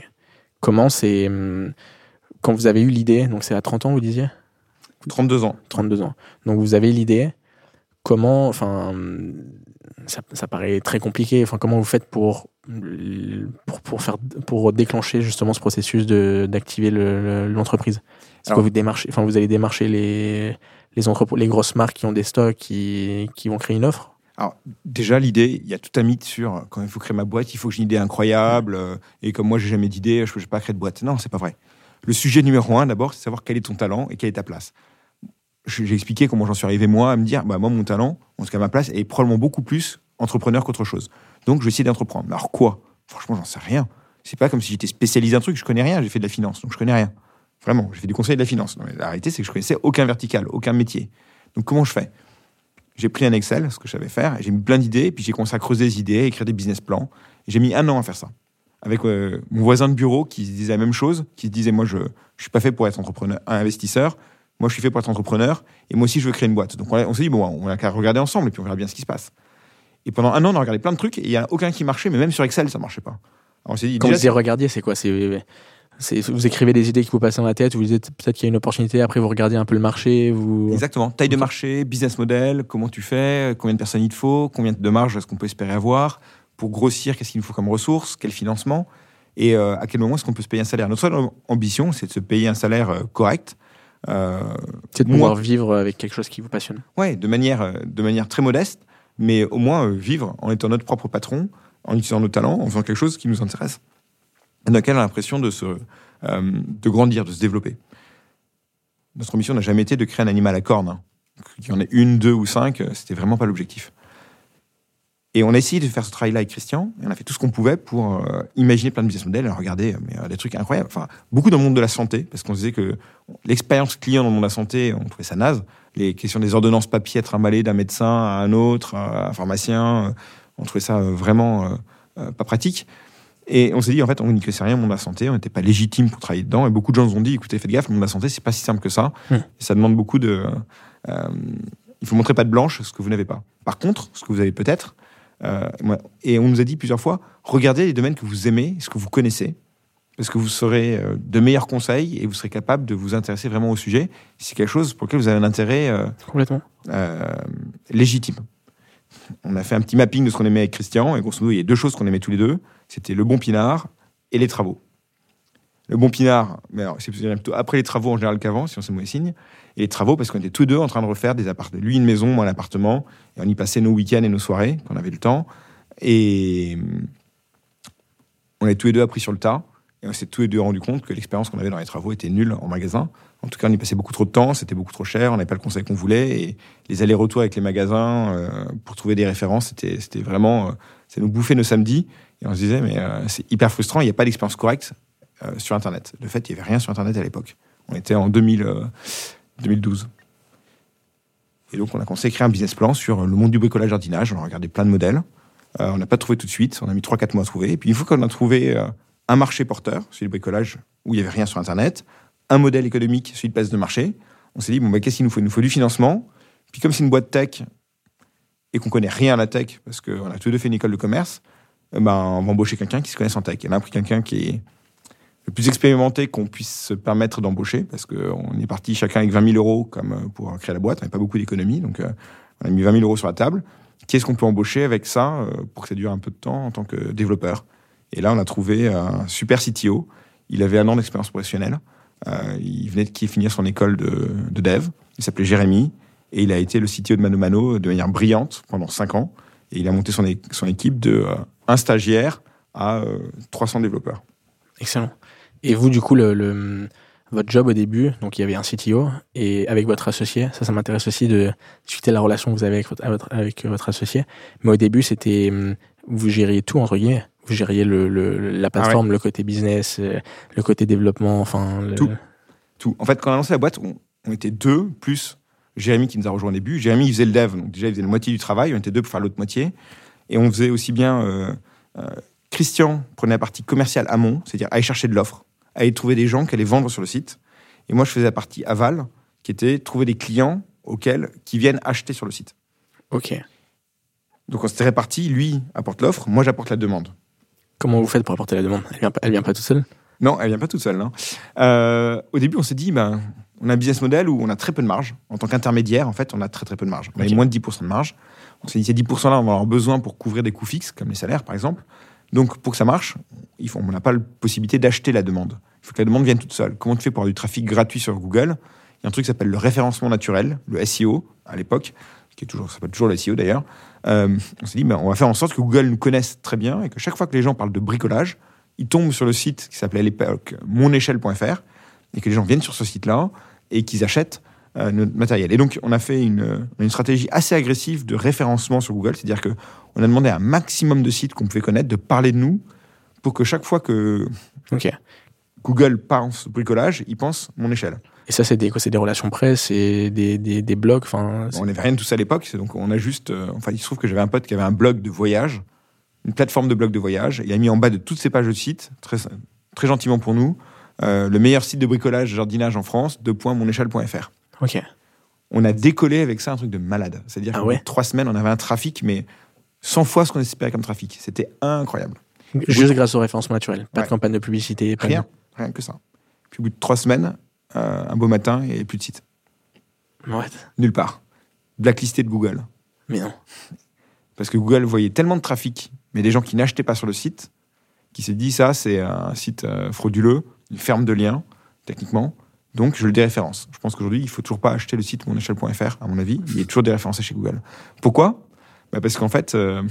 Comment c'est. hum, Quand vous avez eu l'idée, donc c'est à 30 ans, vous disiez?
32 ans.
32 ans. Donc vous avez l'idée. Comment. Enfin. hum, Ça, ça paraît très compliqué. Enfin, comment vous faites pour, pour, pour, faire, pour déclencher justement ce processus de- d'activer le- le- l'entreprise? Est-ce que vous démarchez, enfin, vous allez démarcher les, les, les grosses marques qui ont des stocks qui, qui vont créer une offre?
Alors, déjà, l'idée, il y a tout un mythe sur euh, quand il faut créer ma boîte, il faut que j'ai une idée incroyable. euh, et comme moi, j'ai jamais d'idée, je ne peux pas créer de boîte. Non, c'est pas vrai. Le sujet numéro un, d'abord, c'est savoir quel est ton talent et quelle est ta place. J'ai expliqué comment j'en suis arrivé, moi, à me dire, bah, moi, mon talent, en tout cas, ma place, est probablement beaucoup plus entrepreneur qu'autre chose. Donc, je vais essayer d'entreprendre. Alors, quoi? Franchement, j'en sais rien. C'est pas comme si j'étais spécialisé un truc, je connais rien, j'ai fait de la finance, donc je connais rien. Vraiment, j'ai fait du conseil de la finance. Non, mais la réalité, c'est que je connaissais aucun vertical, aucun métier. Donc, comment je fais? J'ai pris un Excel, ce que je savais faire, et j'ai mis plein d'idées, puis j'ai commencé à creuser des idées, écrire des business plans. J'ai mis un an à faire ça. Avec euh, mon voisin de bureau qui se disait la même chose, qui se disait Moi, je ne suis pas fait pour être entrepreneur, un investisseur. Moi, je suis fait pour être entrepreneur. Et moi aussi, je veux créer une boîte. Donc, on, s'est dit Bon, on a qu'à regarder ensemble, et puis on verra bien ce qui se passe. Et pendant un an, on a regardé plein de trucs, et il n'y a aucun qui marchait, mais même sur Excel, ça ne marchait pas. Alors, on s'est dit
Quand vous
déjà,
disiez regardiez, c'est quoi? C'est, Vous écrivez des idées qui vous passent dans la tête, vous dites peut-être qu'il y a une opportunité, après vous regardez un peu le marché, vous...
Exactement. Taille de marché, business model, comment tu fais, combien de personnes il te faut, combien de marge est-ce qu'on peut espérer avoir, pour grossir, qu'est-ce qu'il nous faut comme ressources, quel financement, et euh, à quel moment est-ce qu'on peut se payer un salaire. Notre seule ambition, c'est de se payer un salaire euh, correct, euh,
c'est de pouvoir vivre avec quelque chose qui vous passionne.
ouais, de manière, de manière très modeste, mais au moins vivre en étant notre propre patron, en utilisant nos talents, en faisant quelque chose qui nous intéresse, lequel on a l'impression de, se, euh, de grandir, de se développer. Notre mission n'a jamais été de créer un animal à cornes. hein. Qu'il y en ait une, deux ou cinq, euh, c'était vraiment pas l'objectif. Et on a essayé de faire ce travail-là avec Christian, et on a fait tout ce qu'on pouvait pour euh, imaginer plein de business models, et regarder mais, euh, des trucs incroyables. Enfin, beaucoup dans le monde de la santé, parce qu'on disait que l'expérience client dans le monde de la santé, on trouvait ça naze. Les questions des ordonnances papier trimballées d'un médecin à un autre, à un pharmacien, on trouvait ça vraiment pas pratique. Et on s'est dit, en fait, on n'y connaissait rien au monde de la santé, on n'était pas légitime pour travailler dedans. Et beaucoup de gens nous ont dit, écoutez, faites gaffe, le monde de la santé, c'est pas si simple que ça. Et ça demande beaucoup de. euh, il faut montrer pas de blanche ce que vous n'avez pas. Par contre, ce que vous avez peut-être, euh, et on nous a dit plusieurs fois, regardez les domaines que vous aimez, ce que vous connaissez, parce que vous serez euh, de meilleurs conseils et vous serez capable de vous intéresser vraiment au sujet. C'est quelque chose pour lequel vous avez un intérêt euh,
Complètement.
euh, légitime. On a fait un petit mapping de ce qu'on aimait avec Christian, et grosso modo, il y a deux choses qu'on aimait tous les deux. C'était le bon pinard et les travaux. Le bon pinard, mais c'est plutôt après les travaux en général qu'avant, si on sait mauvais signe. Et les travaux, parce qu'on était tous deux en train de refaire des appartements. Lui, une maison, moi, un appartement. Et on y passait nos week-ends et nos soirées, quand on avait le temps. Et on a est tous les deux appris sur le tas. Et on s'est tous les deux rendu compte que l'expérience qu'on avait dans les travaux était nulle en magasin. En tout cas, on y passait beaucoup trop de temps, c'était beaucoup trop cher, on n'avait pas le conseil qu'on voulait. Et les allers-retours avec les magasins euh, pour trouver des références, c'était, c'était vraiment. Euh, ça nous bouffait nos samedis. Et on se disait, mais euh, c'est hyper frustrant, il n'y a pas d'expérience correcte euh, sur Internet. De fait, il n'y avait rien sur Internet à l'époque. On était en 2000, euh, 2012. Et donc, on a à écrire un business plan sur le monde du bricolage jardinage. On a regardé plein de modèles. On n'a pas trouvé tout de suite. On a mis 3-4 mois à trouver. Et puis, une fois qu'on a trouvé un marché porteur, celui du bricolage, où il n'y avait rien sur Internet, un modèle économique, celui de place de marché, on s'est dit, bon, bah, qu'est-ce qu'il nous faut? Il nous faut du financement. Puis, comme c'est une boîte tech et qu'on connaît rien à la tech, parce qu'on a tous deux fait une école de commerce, ben, on va embaucher quelqu'un qui se connaisse en tech. Et on a pris quelqu'un qui est le plus expérimenté qu'on puisse se permettre d'embaucher, parce qu'on est parti chacun avec 20 000 euros comme euh, pour créer la boîte, on n'avait pas beaucoup d'économies, donc euh, on a mis 20 000 euros sur la table. Qui est-ce qu'on peut embaucher avec ça euh, pour que ça dure un peu de temps en tant que développeur? Et là, on a trouvé un super CTO. Il avait un an d'expérience professionnelle. Il venait de finir son école de, de dev. Il s'appelait Jérémy et il a été le CTO de Mano Mano de manière brillante pendant 5 ans. Et il a monté son, son équipe de un stagiaire à euh, 300 développeurs.
Excellent. Et vous, du coup, le, le- votre job au début, donc il y avait un CTO, et avec votre associé, ça, ça m'intéresse aussi de discuter de la relation que vous avez avec votre, avec votre- associé. Mais au début, c'était, hum, vous gériez tout, entre guillemets. Vous gériez le, le- la plateforme, le côté business, euh, le côté développement, enfin.
Tout. tout. En fait, quand on a lancé la boîte, on, on était deux, plus Jérémy qui nous a rejoint au début. Jérémy, il faisait le dev, donc déjà, il faisait la moitié du travail. On était deux pour faire l'autre moitié. Et on faisait aussi bien. euh, euh, Christian prenait la partie commerciale amont, c'est-à-dire aller chercher de l'offre, aller trouver des gens qui allaient vendre sur le site. Et moi, je faisais la partie aval, qui était trouver des clients auxquels, qui viennent acheter sur le site.
Ok.
Donc, on s'était répartis. Lui apporte l'offre, moi, j'apporte la demande.
Comment vous faites pour apporter la demande? Elle vient, pas- elle vient pas toute seule?
Non, elle vient pas toute seule. non. Euh, au début, on s'est dit, ben, on a un business model où on a très peu de marge. En tant qu'intermédiaire, en fait, on a très très peu de marge. On avait
Ok.
moins de 10% de marge. Ces 10% là, on va avoir besoin pour couvrir des coûts fixes, comme les salaires, par exemple. Donc, pour que ça marche, on n'a pas la possibilité d'acheter la demande. Il faut que la demande vienne toute seule. Comment tu fais pour avoir du trafic gratuit sur Google? Il y a un truc qui s'appelle le référencement naturel, le SEO, à l'époque, qui est toujours, ça s'appelle toujours le SEO d'ailleurs. Euh, on s'est dit, on va faire en sorte que Google nous connaisse très bien et que chaque fois que les gens parlent de bricolage, ils tombent sur le site qui s'appelait à l'époque monéchelle.fr et que les gens viennent sur ce site-là et qu'ils achètent euh, notre matériel. Et donc, on a fait une, une stratégie assez agressive de référencement sur Google, c'est-à-dire que on a demandé à un maximum de sites qu'on pouvait connaître de parler de nous pour que chaque fois que. Google pense bricolage, il pense mon échelle.
Et ça, c'est des, quoi C'est des relations presse, c'est des, des, des blogs, enfin.
On n'avait rien de tout ça à l'époque, donc on a juste. euh, enfin, il se trouve que j'avais un pote qui avait un blog de voyage, une plateforme de blog de voyage. Il a mis en bas de toutes ces pages de site, très, très gentiment pour nous, euh, le meilleur site de bricolage jardinage en France, de.monéchelle.fr.
Ok.
On a décollé avec ça un truc de malade. C'est-à-dire
Ah
qu'en
ouais
trois semaines, on avait un trafic, mais 100 fois ce qu'on espérait comme trafic. C'était incroyable.
Juste grâce au référencement naturel. Pas
Ouais.
de campagne de publicité. Pas de-
Rien, rien que ça. Puis au bout de trois semaines, euh, un beau matin, avait plus de site. Nulle part. Blacklisté de Google.
Mais non.
Parce que Google voyait tellement de trafic, mais des gens qui n'achetaient pas sur le site, qui s'est dit ça, c'est un site euh, frauduleux, une ferme de liens, techniquement. Donc, je le déréférence. Je pense qu'aujourd'hui, il faut toujours pas acheter le site monéchelle.fr, à mon avis. Il est toujours déréférencé chez Google. Pourquoi? Bah, Parce qu'en fait, euh,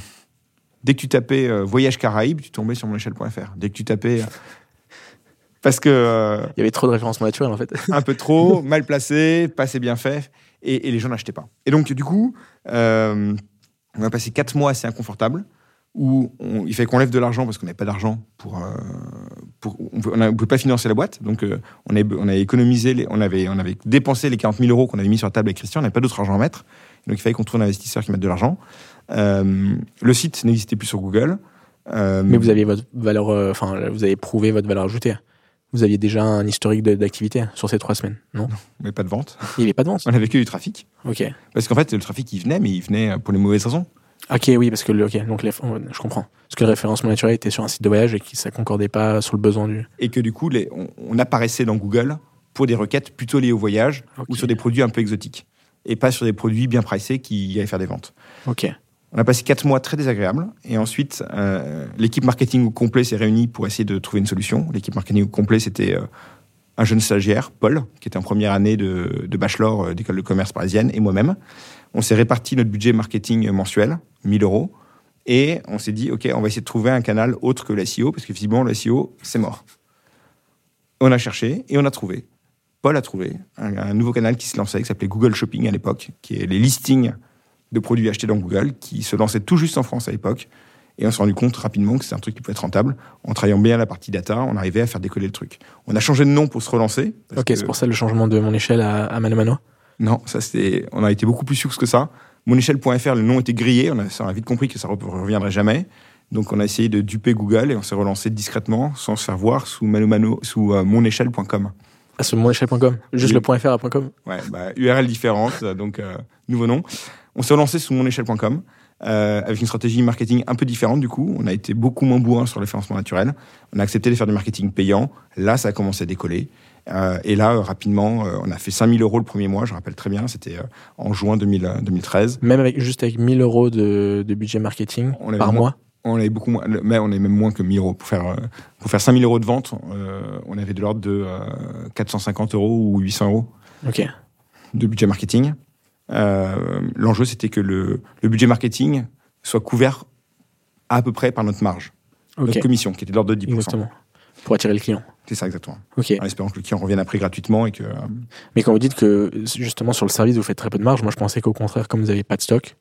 dès que tu tapais euh, Voyage Caraïbes, tu tombais sur monéchelle.fr. Dès que tu tapais. euh, parce que
Il y avait trop de référencement naturel, en fait.
un peu trop, mal placé, pas assez bien fait, et, et les gens n'achetaient pas. Et donc, du coup, on a passé quatre mois assez inconfortables, où on- il fallait qu'on lève de l'argent parce qu'on n'avait pas d'argent pour, euh, pour on ne pouvait pas financer la boîte, donc euh, on, avait, on avait économisé, les- on, avait, on avait dépensé les 40 000 euros qu'on avait mis sur la table avec Christian, on n'avait pas d'autre argent à mettre, donc il fallait qu'on trouve un investisseur qui mette de l'argent. Euh, le site n'existait plus sur Google. Euh,
Mais vous aviez votre valeur, enfin, vous avez prouvé votre valeur ajoutée. Vous aviez déjà un historique d'activité sur ces trois semaines, non?
Mais pas de vente.
Il n'y avait pas de vente.
On avait que du trafic.
Ok.
Parce qu'en fait, le trafic, il venait, mais il venait pour les mauvaises raisons.
Ok, oui, parce que le, ok, donc les- je comprends. Parce que le référencement naturel était sur un site de voyage et que ça concordait pas sur le besoin du.
et que du coup, les- on, on apparaissait dans Google pour des requêtes plutôt liées au voyage ou sur des produits un peu exotiques et pas sur des produits bien pricés qui allaient faire des ventes.
Ok.
On a passé quatre mois très désagréables et ensuite, euh, l'équipe marketing au complet s'est réunie pour essayer de trouver une solution. L'équipe marketing au complet, c'était euh, un jeune stagiaire, Paul, qui était en première année de, de bachelor euh, d'école de commerce parisienne, et moi-même. On s'est réparti notre budget marketing mensuel, 1000 euros, Et on s'est dit, OK, on va essayer de trouver un canal autre que le SEO, parce que visiblement, le SEO, c'est mort. On a cherché et on a trouvé. Paul a trouvé un, un nouveau canal qui se lançait, qui s'appelait Google Shopping à l'époque, qui est les listings de produits achetés dans Google, qui se lançait tout juste en France à l'époque. Et on s'est rendu compte rapidement que c'est un truc qui pouvait être rentable. En travaillant bien la partie data, on arrivait à faire décoller le truc. On a changé de nom pour se relancer.
Ok,
que-
c'est pour ça le changement de mon échelle à, à Mano Mano.
Non, ça c'était. On a été beaucoup plus sûr que ça. Monéchelle.fr, le nom était grillé. On a, ça, on a vite compris que ça ne reviendrait jamais. Donc on a essayé de duper Google et on s'est relancé discrètement, sans se faire voir, sous manomano, sous euh, monéchelle.com.
Ah, c'est monéchelle.com. Juste
Oui.
le .fr à .com.
Ouais, bah, URL différente, euh, donc euh, nouveau nom. On s'est relancé sous monéchelle.com euh, avec une stratégie marketing un peu différente du coup. On a été beaucoup moins bourrin sur le financement naturel. On a accepté de faire du marketing payant. Là, ça a commencé à décoller. Euh, et là, rapidement, euh, on a fait 5000 euros le premier mois, je rappelle très bien, c'était euh, en juin 2000, euh, 2013.
Même avec, juste avec 1000 euros de, de budget marketing
On
par mois.
On avait beaucoup moins, mais on est même moins que 1000 euros. Pour faire, pour faire 5000 euros de vente, euh, on avait de l'ordre de euh, 450 euros ou 800 euros. De budget marketing. Euh, L'enjeu, c'était que le, le budget marketing soit couvert à peu près par notre marge, notre commission, qui était de l'ordre de 10%.
Exactement. Pour attirer le client.
C'est ça, exactement.
Ok.
En espérant que le client revienne après gratuitement et que. euh,
Mais quand vous dites que justement sur le service vous faites très peu de marge, moi je pensais qu'au contraire, comme vous n'avez pas de stock,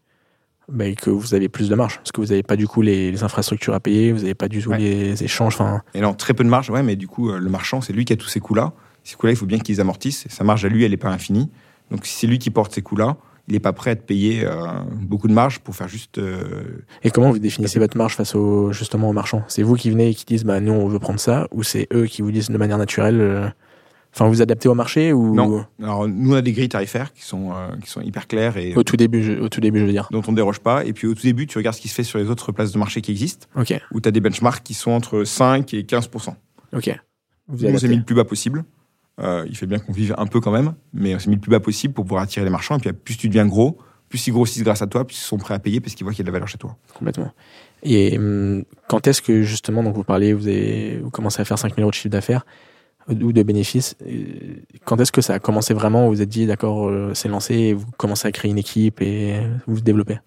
bah, et que vous avez plus de marge. Parce que vous n'avez pas du coup les, les infrastructures à payer, vous n'avez pas du tout
Ouais.
les échanges. Enfin,
Et non, très peu de marge, ouais, mais du coup, euh, le marchand, c'est lui qui a tous ces coûts-là. Ces coûts-là, il faut bien qu'ils amortissent. Et sa marge à lui, elle n'est pas infinie. Donc, si c'est lui qui porte ces coûts-là, il n'est pas prêt à te payer euh, beaucoup de marge pour faire juste. euh,
et comment vous définissez votre marge face au, justement aux marchands? C'est vous qui venez et qui disent bah, nous on veut prendre ça, ou c'est eux qui vous disent de manière naturelle euh, Enfin, vous adaptez au marché ou?
Non. Alors, nous, on a des grilles tarifaires qui sont, euh, qui sont hyper claires et
au tout début, je, au tout début, je veux dire.
dont on ne déroge pas. Et puis, au tout début, tu regardes ce qui se fait sur les autres places de marché qui existent,
Ok,
où tu as des benchmarks qui sont entre 5 et 15
ok. Vous
Nous, on s'est mis le plus bas possible. Euh, il fait bien qu'on vive un peu quand même, mais on s'est mis le plus bas possible pour pouvoir attirer les marchands. Et puis, plus tu deviens gros, plus ils grossissent grâce à toi, plus ils sont prêts à payer parce qu'ils voient qu'il y a de la valeur chez toi.
complètement. Et hum, quand est-ce que justement, donc vous parlez, vous, avez, vous commencez à faire 5 000 euros de chiffre d'affaires ou de bénéfices, euh, quand est-ce que ça a commencé vraiment Vous vous êtes dit, d'accord, euh, c'est lancé, et vous commencez à créer une équipe et vous vous développez?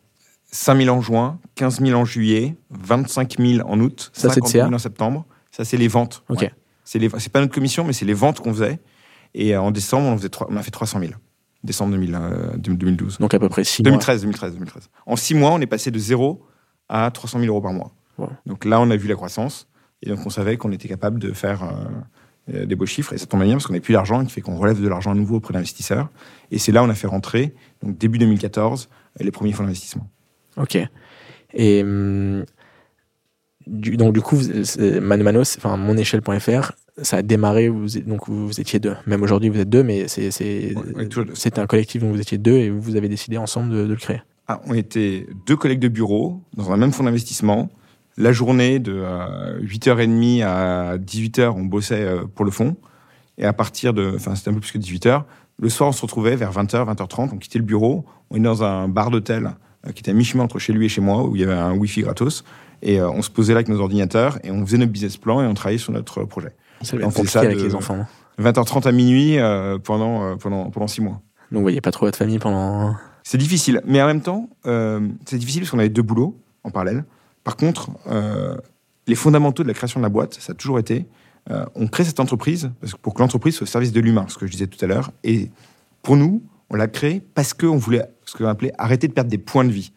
5 000 en juin, 15 000 en juillet, 25 000 en août,
Ça, c'est de
50 000
CA?
en septembre. Ça, c'est les ventes.
Ok.
Ouais. C'est les, c'est pas notre commission, mais c'est les ventes qu'on faisait. Et euh, en décembre, on, faisait trois- on a fait 300 000. Décembre 2000, euh, 2012.
Donc à peu près 6 mois.
2013, 2013, 2013. En six mois, on est passé de 0 à 300 000 euros par mois. Donc là, on a vu la croissance. Et donc, on savait qu'on était capable de faire euh, euh, des beaux chiffres. Et ça tombe bien parce qu'on n'a plus d'argent, qui fait qu'on relève de l'argent à nouveau auprès d'investisseurs. Et c'est là où on a fait rentrer, donc début 2014, euh, les premiers fonds d'investissement.
Ok. Et hum, du, donc du coup, Mano Mano, c'est- enfin monéchelle.fr, ça a démarré. Vous, donc vous, étiez deux. Même aujourd'hui, vous êtes deux, mais c'est
Ouais,
un collectif dont vous étiez deux et vous avez décidé ensemble de, de le créer.
Ah, on était deux collègues de bureau dans un même fonds d'investissement. La journée de euh, 8h30 à 18h, on bossait euh, pour le fonds. Et à partir de, enfin, c'était un peu plus que 18h. Le soir, on se retrouvait vers 20h, 20h30. On quittait le bureau. On est dans un bar d'hôtel euh, qui était à mi-chemin entre chez lui et chez moi, où il y avait un Wi-Fi gratos. Et euh, on se posait là avec nos ordinateurs et on faisait notre business plan et on travaillait sur notre projet.
Ça
On
compliqué
ça
avec les enfants. non
20h30 à minuit euh, pendant, euh, pendant, pendant six mois.
Donc vous voyez pas trop votre famille pendant.
C'est difficile, mais en même temps, euh, c'est difficile parce qu'on avait deux boulots en parallèle. Par contre, euh, les fondamentaux de la création de la boîte, ça a toujours été, euh, on crée cette entreprise parce que pour que l'entreprise soit au service de l'humain, ce que je disais tout à l'heure. Et pour nous, on l'a créée parce qu'on voulait ce qu'on appelait arrêter de perdre des points de vie.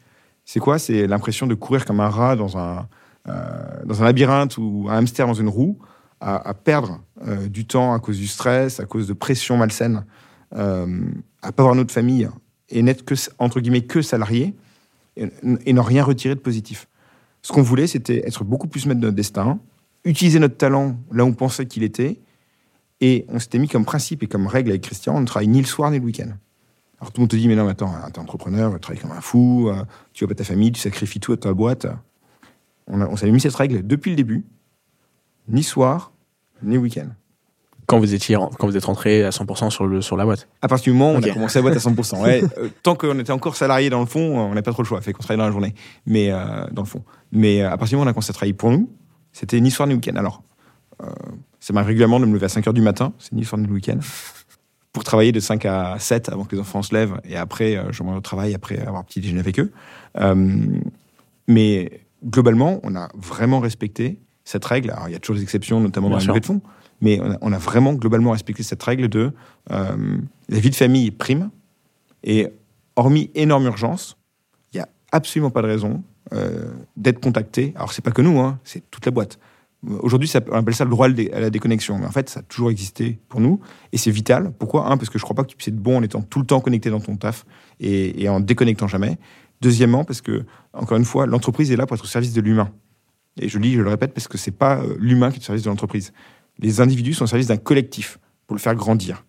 C'est quoi? C'est l'impression de courir comme un rat dans un, euh, dans un labyrinthe ou un hamster dans une roue, à, perdre euh, du temps à cause du stress, à cause de pression malsaine, euh, à pas voir notre famille et n'être que, entre guillemets, que salarié et, et n'en rien retirer de positif. Ce qu'on voulait, c'était être beaucoup plus maître de notre destin, utiliser notre talent là où on pensait qu'il était, et on s'était mis comme principe et comme règle avec Christian, on ne travaille ni le soir ni le week-end. Alors tout le monde te dit, mais non, mais attends, t'es entrepreneur, tu travailles comme un fou, euh, tu vas pas ta famille, tu sacrifies tout à ta boîte. On, on s'avait mis cette règle depuis le début, ni soir, ni week-end.
Quand vous étiez quand vous êtes rentré à 100% sur le sur la boîte.
À partir du moment où on a commencé à boîte à 100%. Ouais, euh, tant qu'on était encore salarié dans le fond, on n'a pas trop le choix. Fait qu'on travaillait dans la journée, mais euh, dans le fond. Mais euh, à partir du moment où on a commencé à travailler pour nous, c'était ni soir ni week-end. Alors, ça m'arrive régulièrement de me lever à 5 h du matin, c'est ni soir ni week-end, pour travailler de 5 à 7 avant que les enfants se lèvent, et après, euh, je rentre au travail après avoir petit déjeuner avec eux. Euh, mais globalement, on a vraiment respecté cette règle. Alors, il y a toujours des exceptions, notamment
Bien
dans la levée de fonds, mais on a, on a vraiment globalement respecté cette règle de euh, la vie de famille prime. Et hormis énorme urgence, il n'y a absolument pas de raison euh, d'être contacté. Alors, c'est pas que nous, hein, c'est toute la boîte. Aujourd'hui, on appelle ça le droit à la déconnexion. Mais en fait, ça a toujours existé pour nous. Et c'est vital. Pourquoi? Un, parce que je crois pas que tu puisses être bon en étant tout le temps connecté dans ton taf et, et en déconnectant jamais. Deuxièmement, parce que, encore une fois, l'entreprise est là pour être au service de l'humain. Et je le dis, je le répète, parce que c'est pas euh, l'humain qui est au service de l'entreprise. Les individus sont au service d'un collectif pour le faire grandir.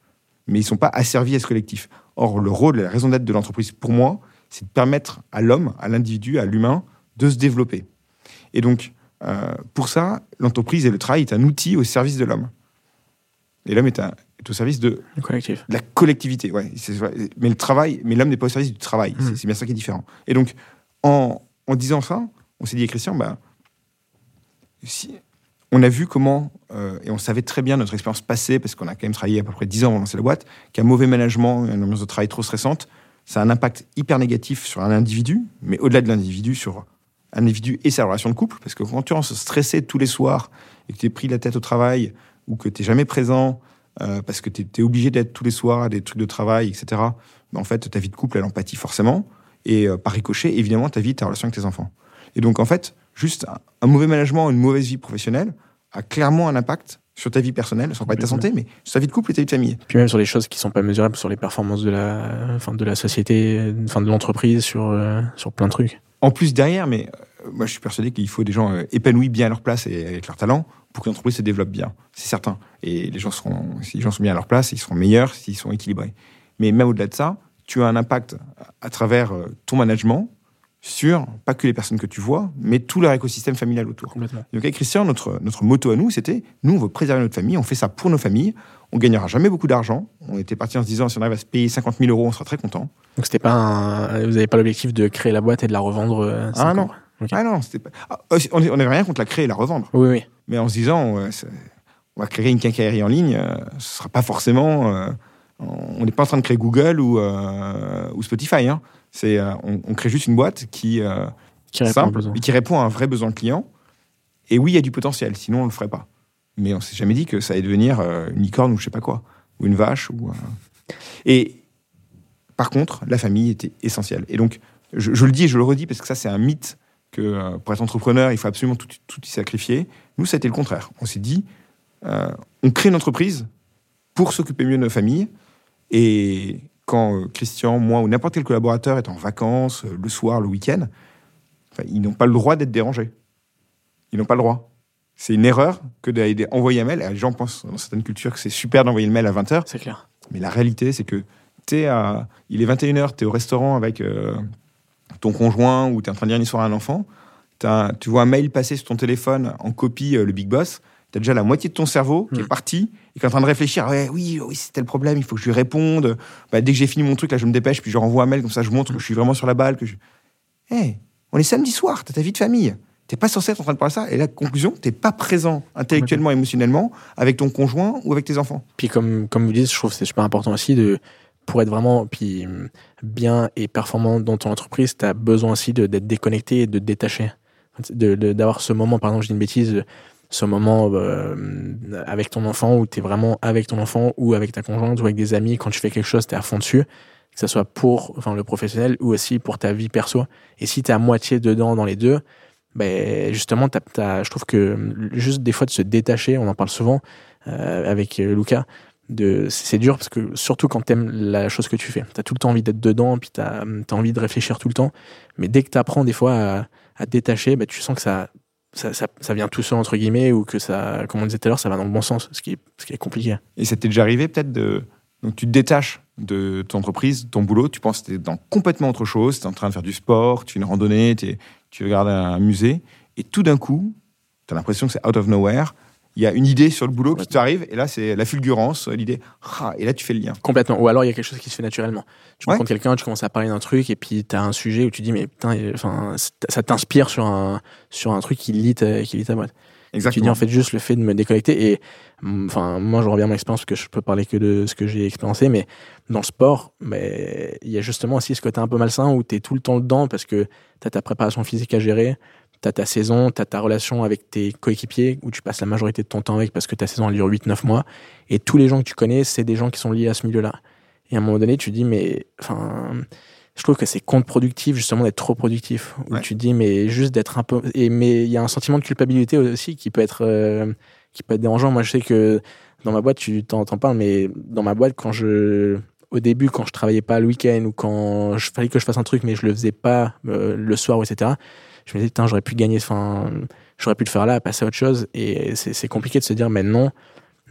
Mais ils sont pas asservis à ce collectif. Or, le rôle et la raison d'être de l'entreprise, pour moi, c'est de permettre à l'homme, à l'individu, à l'humain, de se développer. Et donc, euh, pour ça, l'entreprise et le travail est un outil au service de l'homme. Et l'homme est, au service de
Le collectif.
la collectivité, ouais. Mais le travail, mais l'homme n'est pas au service du travail. C'est-
Mhm.
C'est bien ça qui est différent. Et donc, en, en disant ça, on s'est dit, Christian, bah, si, on a vu comment, euh, et on savait très bien notre expérience passée, parce qu'on a quand même travaillé à peu près 10 ans avant de lancer la boîte, qu'un mauvais management, une ambiance de travail trop stressante, ça a un impact hyper négatif sur un individu, mais au-delà de l'individu, sur un individu et sa relation de couple, parce que quand tu es stressé tous les soirs et que tu es pris la tête au travail, ou que tu n'es jamais présent, euh, parce que tu es, obligé d'être tous les soirs à des trucs de travail, etc., ben, en fait, ta vie de couple, elle en pâtit forcément. Et euh, par ricochet, évidemment, ta vie, ta relation avec tes enfants. Et donc, en fait, juste un, mauvais management, une mauvaise vie professionnelle a clairement un impact sur ta vie personnelle, sans pas être ta santé, mais sur ta vie de couple et ta vie de famille.
Puis même sur les choses qui sont pas mesurables, sur les performances de la, enfin, de la société, enfin, de l'entreprise, sur, euh, sur plein de trucs.
En plus, derrière, mais euh, moi, je suis persuadé qu'il faut des gens euh, épanouis bien à leur place et avec leur talent pour que l'entreprise se développe bien. C'est certain. Et les gens seront, si les gens sont bien à leur place, ils seront meilleurs s'ils sont équilibrés. Mais même au-delà de ça, tu as un impact à travers euh, ton management sur pas que les personnes que tu vois, mais tout leur écosystème familial autour. Donc avec Christian, notre, notre motto à nous, c'était nous, on veut préserver notre famille, on fait ça pour nos familles, on gagnera jamais beaucoup d'argent. On était parti en se disant, si on arrive à se payer 50 000 euros, on sera très content.
Donc c'était pas un- vous n'avez pas l'objectif de créer la boîte et de la revendre. euh,
Ah
cinq
non. Ah non, c'était pas... Ah, euh, on n'avait rien contre la créer et la revendre.
Oui, oui.
Mais en se disant, euh, on va créer une quincaillerie en ligne, euh, ce sera pas forcément. euh, on n'est pas en train de créer Google ou, euh, ou Spotify. hein. C'est, euh, on, on crée juste une boîte qui euh,
Qui
simple et qui répond à un vrai besoin client. Et oui, il y a du potentiel, sinon on le ferait pas. Mais on s'est jamais dit que ça allait devenir euh, une licorne ou je sais pas quoi, ou une vache. Ou. Et par contre, la famille était essentielle. Et donc, je, je le dis et je le redis parce que ça, c'est un mythe que pour être entrepreneur, il faut absolument tout, tout y sacrifier. Nous, ça a été le contraire. On s'est dit, euh, on crée une entreprise pour s'occuper mieux de nos familles. Et quand euh, Christian, moi ou n'importe quel collaborateur est en vacances, euh, le soir, le week-end, enfin, ils n'ont pas le droit d'être dérangés. Ils n'ont pas le droit. C'est une erreur que d'aller envoyer un mail. Les gens pensent dans certaines cultures que c'est super d'envoyer le mail à 20h.
C'est clair.
Mais la réalité, c'est que t'es à, il est 21h, tu es au restaurant avec euh, ton conjoint ou tu es en train de dire une histoire à un enfant. Tu vois un mail passer sur ton téléphone en copie, euh, le big boss. Tu as déjà la moitié de ton cerveau qui est parti et qui est en train de réfléchir. Ouais, oui, oui, c'était le problème, il faut que je lui réponde. Bah, dès que j'ai fini mon truc, là, je me dépêche, puis je renvoie un mail, comme ça, je montre que je suis vraiment sur la balle. Que je... Hey, on est samedi soir, tu as ta vie de famille. T'es pas censé être en train de parler de ça. Et la conclusion, t'es pas présent intellectuellement, émotionnellement avec ton conjoint ou avec tes enfants.
Puis comme, comme vous dites, je trouve que c'est super important aussi de pour être vraiment puis, bien et performant dans ton entreprise, tu as besoin aussi d'être déconnecté et de te détacher. De- de- D'avoir ce moment, par exemple, je dis une bêtise, ce moment euh, avec ton enfant où tu es vraiment avec ton enfant ou avec ta conjointe ou avec des amis, quand tu fais quelque chose, tu es à fond dessus, que ce soit pour enfin, le professionnel ou aussi pour ta vie perso. Et si tu es à moitié dedans dans les deux, ben, justement, t'as- t'as- je trouve que juste des fois de se détacher, on en parle souvent euh, avec euh, Lucas, c'est dur parce que surtout quand t'aimes la chose que tu fais, t'as tout le temps envie d'être dedans, puis t'as as envie de réfléchir tout le temps. Mais dès que t'apprends des fois à, te détacher, ben, tu sens que ça, ça, ça, ça vient tout seul entre guillemets ou que ça, comme on disait tout à l'heure, ça va dans le bon sens, ce qui est, ce qui est compliqué.
Et ça t'est déjà arrivé peut-être de. Donc tu te détaches de ton entreprise, ton boulot, tu penses que tu es dans complètement autre chose, tu es en train de faire du sport, tu fais une randonnée, tu regardes un musée, et tout d'un coup, tu as l'impression que c'est out of nowhere. Il y a une idée sur le boulot qui t'arrive, et là c'est la fulgurance, l'idée, ah, et là tu fais le lien.
Complètement. Ou alors il y a quelque chose qui se fait naturellement. Tu
Ouais.
rencontres quelqu'un, tu commences à parler d'un truc, et puis tu as un sujet où tu dis, mais putain, enfin, ça t'inspire sur un, sur un truc qui lit ta, qui lit ta boîte. Tu dis
Exactement.
en fait juste le fait de me déconnecter et mm, enfin moi je reviens à mon expérience parce que je peux parler que de ce que j'ai expériencé mais dans le sport mais il y a justement aussi ce côté un peu malsain où tu es tout le temps dedans parce que tu as ta préparation physique à gérer T'as ta saison, t'as ta relation avec tes coéquipiers où tu passes la majorité de ton temps avec parce que ta saison elle dure 8-9 mois. Et tous les gens que tu connais, c'est des gens qui sont liés à ce milieu-là. Et à un moment donné, tu te dis, mais enfin, je trouve que c'est contre-productif justement d'être trop productif. Où
Ouais.
tu te dis, mais juste d'être un peu. Et, mais il y a un sentiment de culpabilité aussi qui peut être, euh, qui peut être dérangeant. Moi, je sais que dans ma boîte, tu t'en t'en parles, mais dans ma boîte, quand je. Au début, quand je travaillais pas le week-end ou quand je fallait que je fasse un truc, mais je le faisais pas euh, le soir, etc., je me disais, putain, j'aurais pu gagner, enfin, j'aurais pu le faire là, passer à autre chose. Et c'est compliqué de se dire, mais non,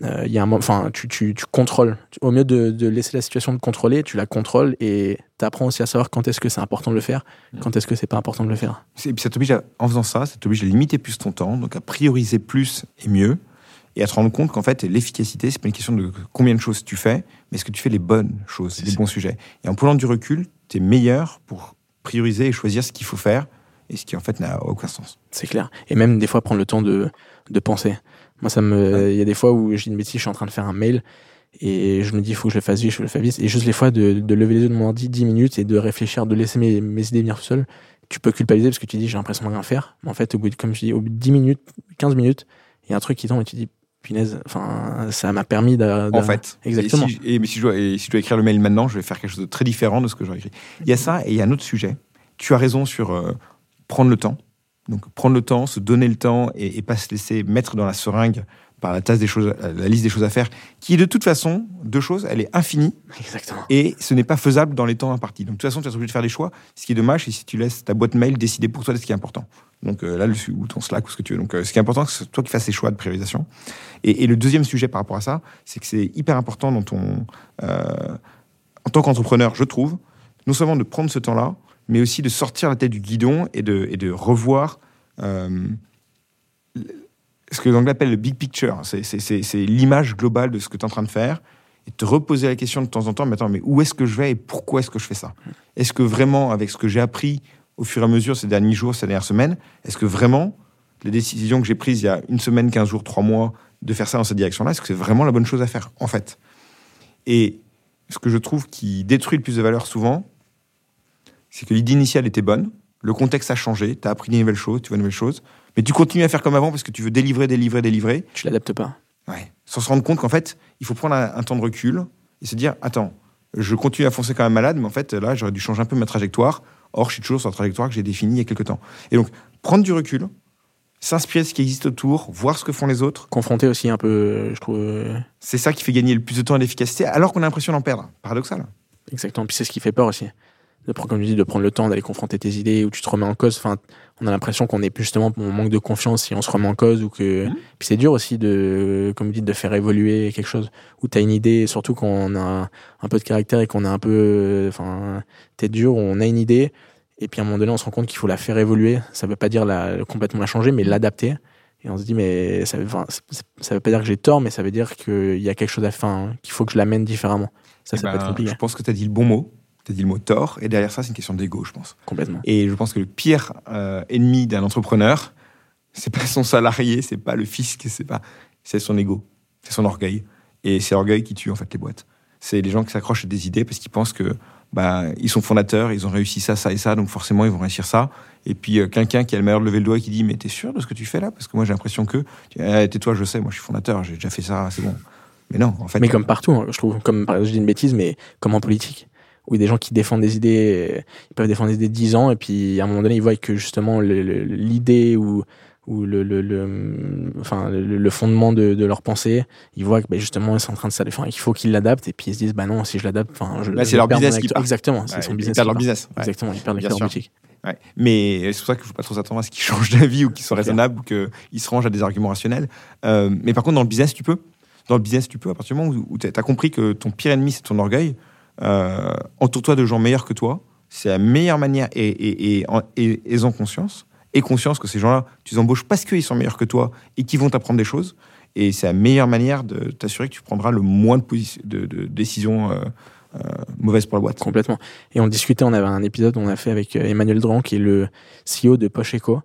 euh, il y a un moment, enfin, tu, tu, tu contrôles. Au mieux de, de laisser la situation te contrôler, tu la contrôles et tu apprends aussi à savoir quand est-ce que c'est important de le faire, quand est-ce que c'est pas important de le faire.
Et puis ça t'oblige, à- en faisant ça, ça t'oblige à limiter plus ton temps, donc à prioriser plus et mieux, et à te rendre compte qu'en fait, l'efficacité, c'est pas une question de combien de choses tu fais, mais est-ce que tu fais les bonnes choses, les bons sujets. Et en prenant du recul, tu es meilleur pour prioriser et choisir ce qu'il faut faire, et ce qui en fait n'a aucun sens.
C'est clair. Et même des fois prendre le temps de, de penser. Moi, ça me, il y a des fois où j'ai une bêtise, je suis en train de faire un mail et je me dis, il faut que je le fasse vite, je le fais vite. Et juste les fois de, de lever les yeux de mon ordi 10 minutes et de réfléchir, de laisser mes, mes idées venir tout seul, tu peux culpabiliser parce que tu dis, j'ai l'impression de rien faire. Mais en fait, au bout de, comme je dis, au bout de 10 minutes, 15 minutes, il y a un truc qui tombe et tu dis, punaise, enfin, ça m'a permis d'a-
En fait.
Exactement.
Et si, et, mais si je, dois, et si je dois écrire le mail maintenant, je vais faire quelque chose de très différent de ce que j'aurais écrit. Il y a ça et il y a un autre sujet. Tu as raison sur euh, prendre le temps. Donc prendre le temps, se donner le temps et, et pas se laisser mettre dans la seringue par la tasse des choses, la liste des choses à faire, qui est de toute façon deux choses. Elle est infinie
Exactement.
et ce n'est pas faisable dans les temps impartis. Donc de toute façon, tu es obligé de faire des choix. Ce qui est dommage, c'est si tu laisses ta boîte mail décider pour toi de ce qui est important. Donc euh, là, le, ou ton Slack ou ce que tu veux. Donc euh, ce qui est important, c'est toi qui fasses ces choix de priorisation. Et, et le deuxième sujet par rapport à ça, c'est que c'est hyper important dans ton, euh, en tant qu'entrepreneur, je trouve, non seulement de prendre ce temps-là, mais aussi de sortir la tête du guidon et de, et de revoir euh, ce que l'anglais appelle le big picture. C'est- l'image globale de ce que tu es en train de faire et te reposer la question de temps en temps, mais attends, mais où est-ce que je vais et pourquoi est-ce que je fais ça? Est-ce que vraiment, avec ce que j'ai appris au fur et à mesure ces derniers jours, ces dernières semaines, est-ce que vraiment les décisions que j'ai prises il y a une semaine, 15 jours, 3 mois, de faire ça dans cette direction-là, est-ce que c'est vraiment la bonne chose à faire, en fait? Et ce que je trouve qui détruit le plus de valeur souvent, c'est que l'idée initiale était bonne, le contexte a changé, tu as appris des nouvelles choses, tu vois de nouvelles choses, mais tu continues à faire comme avant parce que tu veux délivrer, délivrer, délivrer,
Tu l'adaptes pas.
Ouais. Sans se rendre compte qu'en fait, il faut prendre un, un temps de recul et se dire attends, je continue à foncer quand même malade, mais en fait, là, j'aurais dû changer un peu ma trajectoire. Or, je suis toujours sur la trajectoire que j'ai définie il y a quelques temps. Et donc, prendre du recul, s'inspirer de ce qui existe autour, voir ce que font les autres,
Confronter aussi un peu, euh, je trouve. euh,
c'est ça qui fait gagner le plus de temps et d'efficacité, alors qu'on a l'impression d'en perdre. Paradoxal.
Exactement. Puis c'est ce qui fait peur aussi. De prendre, comme tu dis, de prendre le temps d'aller confronter tes idées où tu te remets en cause. Enfin, on a l'impression qu'on est justement, on manque de confiance si on se remet en cause ou que.
Mhm.
Puis c'est dur aussi de, comme vous dites, de faire évoluer quelque chose où tu as une idée, surtout quand on a un, peu de caractère et qu'on est un peu, enfin, tête dure, on a une idée. Et puis à un moment donné, on se rend compte qu'il faut la faire évoluer. Ça veut pas dire la, complètement la changer, mais l'adapter. Et on se dit, mais ça veut, enfin, ça veut pas dire que j'ai tort, mais ça veut dire qu'il y a quelque chose à faire, hein, qu'il faut que je l'amène différemment. Ça,
Eh
ça
ben,
peut être compliqué.
je pense que tu as dit le bon mot. Tu as dit le mot tort. Et derrière ça, c'est une question d'ego, je pense.
Complètement.
Et je pense que le pire euh, ennemi d'un entrepreneur, c'est pas son salarié, c'est pas le fisc, c'est pas, c'est son ego, c'est son orgueil. Et c'est l'orgueil qui tue en fait les boîtes. C'est les gens qui s'accrochent à des idées parce qu'ils pensent que bah ils sont fondateurs, ils ont réussi ça, ça et ça, donc forcément ils vont réussir ça. Et puis euh, quelqu'un qui a le meilleur de lever le doigt et qui dit mais t'es sûr de ce que tu fais là? Parce que moi j'ai l'impression que Ah, tais-toi, je sais, moi je suis fondateur, j'ai déjà fait ça, c'est bon. Mais non, en fait.
Mais comme partout, hein, je trouve, comme par exemple, je dis une bêtise, mais comme en politique, où il y a des gens qui défendent des idées, euh, ils peuvent défendre des idées 10 ans, et puis à un moment donné, ils voient que justement l'idée ou, ou le, le, le- enfin, le, le fondement de, de leur pensée, ils voient que ben, justement, ils sont en train de ça, enfin, qu'il faut qu'ils l'adaptent, et puis ils se disent, bah non, si je l'adapte, enfin, je
c'est leur business qui part.
Exactement, c'est
Ouais,
son
ils
business.
perdent
qui
leur
part.
business. Ouais.
Exactement, ils perdent leur boutique.
Ouais. Mais c'est pour ça qu'il ne faut pas trop s'attendre à ce qu'ils changent d'avis ou qu'ils soient raisonnables ou qu'ils se rangent à des arguments rationnels. Euh, mais par contre, dans le business, tu peux. Dans le business, tu peux, à partir du moment où tu as compris que ton pire ennemi, c'est ton orgueil, euh, entoure-toi de gens meilleurs que toi. C'est la meilleure manière, et, et, et, en- conscience, et conscience que ces gens-là, tu les embauches parce qu'ils sont meilleurs que toi et qu'ils vont t'apprendre des choses. Et c'est la meilleure manière de t'assurer que tu prendras le moins de, décisions euh, euh, mauvaises pour la boîte.
Complètement. Et on discutait, on avait un épisode on a fait avec euh, Emmanuel Dran, qui est le CEO de Poche Eco.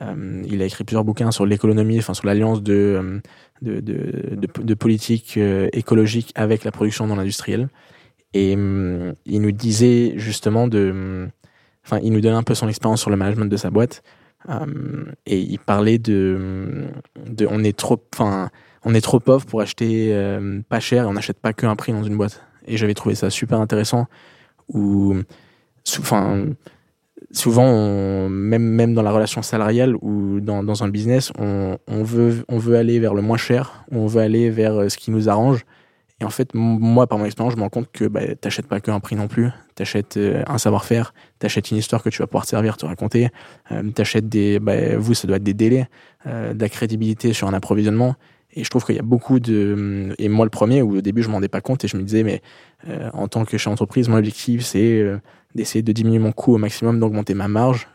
Euh, il a écrit plusieurs bouquins sur l'économie, enfin sur l'alliance de, politique écologique avec la production dans l'industriel. Et hum, il nous disait justement de. hum, Enfin, il nous donnait un peu son expérience sur le management de sa boîte. et il parlait de, on est trop, on est trop pauvre pour acheter pas cher et on n'achète pas qu'un prix dans une boîte. Et j'avais trouvé ça super intéressant. Ou, enfin, souvent, même, même dans la relation salariale ou dans, un business, on, on, veut, on veut aller vers le moins cher, on veut aller vers euh, ce qui nous arrange. Et en fait, moi, par mon expérience, je me rends compte que bah, t'achètes pas qu'un prix non plus. T'achètes euh, un savoir-faire, t'achètes une histoire que tu vas pouvoir te servir, te raconter. Euh, t'achètes des, bah, vous, ça doit être des délais, euh, de la crédibilité sur un approvisionnement. Et je trouve qu'il y a beaucoup de. Et moi, le premier, où au début, je m'en rendais pas compte et je me disais, mais en tant que chef d'entreprise, mon objectif, c'est d'essayer de diminuer mon coût au maximum, d'augmenter ma marge.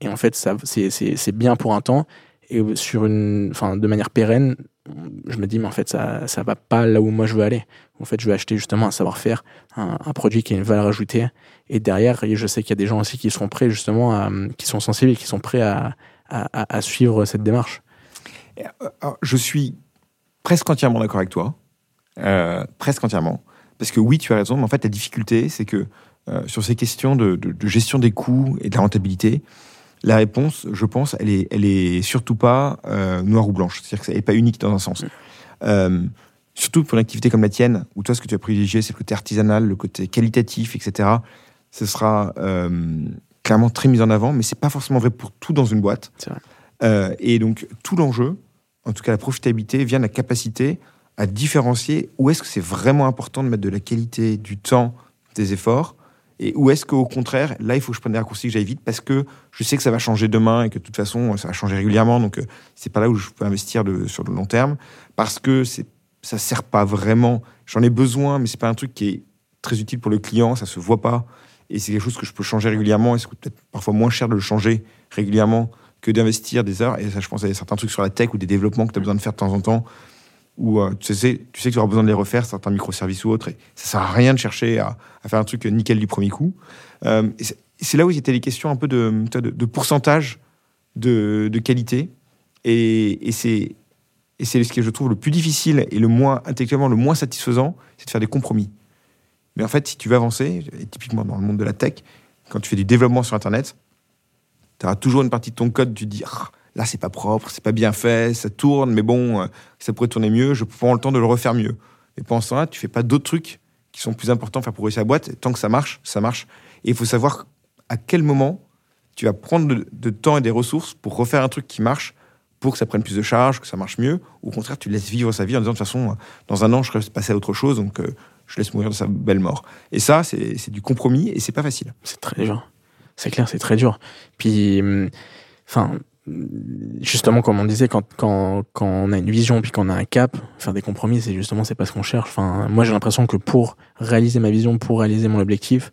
Et en fait, ça, c'est bien pour un temps. Et sur une, enfin, de manière pérenne, je me dis, mais en fait, ça, ça va pas là où moi je veux aller. En fait, je veux acheter justement un savoir-faire, un, produit qui a une valeur ajoutée. Et derrière, je sais qu'il y a des gens aussi qui sont prêts justement qui sont sensibles et qui sont prêts à, suivre cette démarche.
Euh, je suis presque entièrement d'accord avec toi. Euh, presque entièrement. Parce que oui, tu as raison, mais en fait, la difficulté, c'est que euh, sur ces questions de, gestion des coûts et de la rentabilité, la réponse, je pense, elle est, elle est surtout pas euh, noire ou blanche. C'est-à-dire qu'elle n'est pas unique dans un sens. Euh, surtout pour une activité comme la tienne, où toi, ce que tu as privilégié, c'est le côté artisanal, le côté qualitatif, etc. Ce sera clairement très mis en avant, mais c'est pas forcément vrai pour tout dans une boîte. et donc, tout l'enjeu, en tout cas la profitabilité, vient de la capacité à différencier où est-ce que c'est vraiment important de mettre de la qualité, du temps, des efforts, et où est-ce qu'au contraire, là, il faut que je prenne des raccourcis, que j'aille vite, parce que je sais que ça va changer demain et que de toute façon, ça va changer régulièrement. Donc, euh, c'est pas là où je peux investir sur le long terme, parce que c'est, ça sert pas vraiment. J'en ai besoin, mais c'est pas un truc qui est très utile pour le client, ça se voit pas. Et c'est quelque chose que je peux changer régulièrement, et c'est peut-être parfois moins cher de le changer régulièrement que d'investir des heures. Et ça, je pense à certains trucs sur la tech ou des développements que tu as besoin de faire de temps en temps où euh, tu, sais, tu sais que tu auras besoin de les refaire, certains microservices ou autres, et ça sert à rien de chercher à, faire un truc nickel du premier coup. Euh, c'est là où était les questions un peu de, de, pourcentage de, qualité, et, et c'est ce que je trouve le plus difficile et le moins intellectuellement le moins satisfaisant, c'est de faire des compromis. Mais en fait, si tu veux avancer, typiquement dans le monde de la tech, quand tu fais du développement sur Internet, tu auras toujours une partie de ton code, tu dis ah, là c'est pas propre, c'est pas bien fait, ça tourne, mais bon, euh, ça pourrait tourner mieux, je prends le temps de le refaire mieux. Et pendant ce temps-là, tu fais pas d'autres trucs qui sont plus importants à faire progresser la boîte. Tant que ça marche, ça marche. Et il faut savoir à quel moment tu vas prendre de, temps et des ressources pour refaire un truc qui marche, pour que ça prenne plus de charge, que ça marche mieux. Ou au contraire, tu laisses vivre sa vie en disant de toute façon, dans un an, je reste passer à autre chose, donc euh, je laisse mourir de sa belle mort. Et ça, c'est du compromis et c'est pas facile.
C'est très dur. C'est clair, c'est très dur. Puis, hum, enfin, justement, comme on disait, quand, quand, quand on a une vision puis qu'on a un cap, faire des compromis, c'est justement c'est pas ce qu'on cherche. Enfin, moi, j'ai l'impression que pour réaliser ma vision, pour réaliser mon objectif,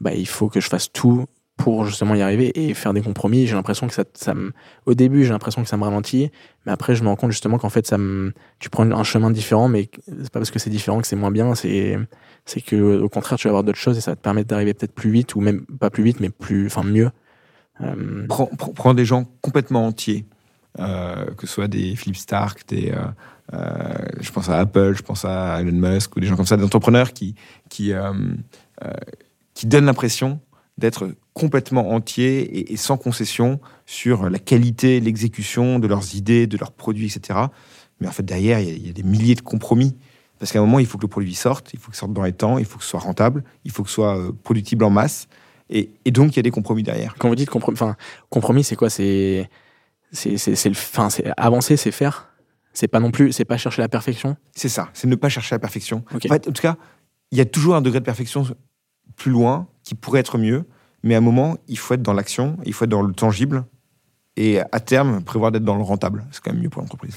bah, il faut que je fasse tout pour justement y arriver et faire des compromis. J'ai l'impression que ça, ça me, au début, j'ai l'impression que ça me ralentit, mais après, je me rends compte justement qu'en fait, ça me, tu prends un chemin différent, mais c'est pas parce que c'est différent que c'est moins bien. C'est, c'est que au contraire, tu vas avoir d'autres choses et ça va te permettre d'arriver peut-être plus vite ou même pas plus vite, mais plus, enfin mieux.
Euh, prends, des gens complètement entiers, euh, que ce soit des Philip Stark, des, euh, je pense à Apple, je pense à Elon Musk, ou des gens comme ça, des entrepreneurs qui, qui, donnent l'impression d'être complètement entiers et, sans concession sur la qualité, l'exécution de leurs idées, de leurs produits, etc. Mais en fait, derrière, il y, a, des milliers de compromis. Parce qu'à un moment, il faut que le produit sorte, il faut que sorte dans les temps, il faut que ce soit rentable, il faut que ce soit productible en masse. Et, donc, il y a des compromis derrière.
Quand vous dites compromis, enfin, compromis, c'est quoi? C'est c'est le, enfin, c'est avancer, c'est faire? C'est pas non plus, c'est pas chercher la perfection?
C'est ça, c'est ne pas chercher la perfection. En, fait, en tout cas, il y a toujours un degré de perfection plus loin qui pourrait être mieux, mais à un moment, il faut être dans l'action, il faut être dans le tangible, et à terme, prévoir d'être dans le rentable. C'est quand même mieux pour l'entreprise.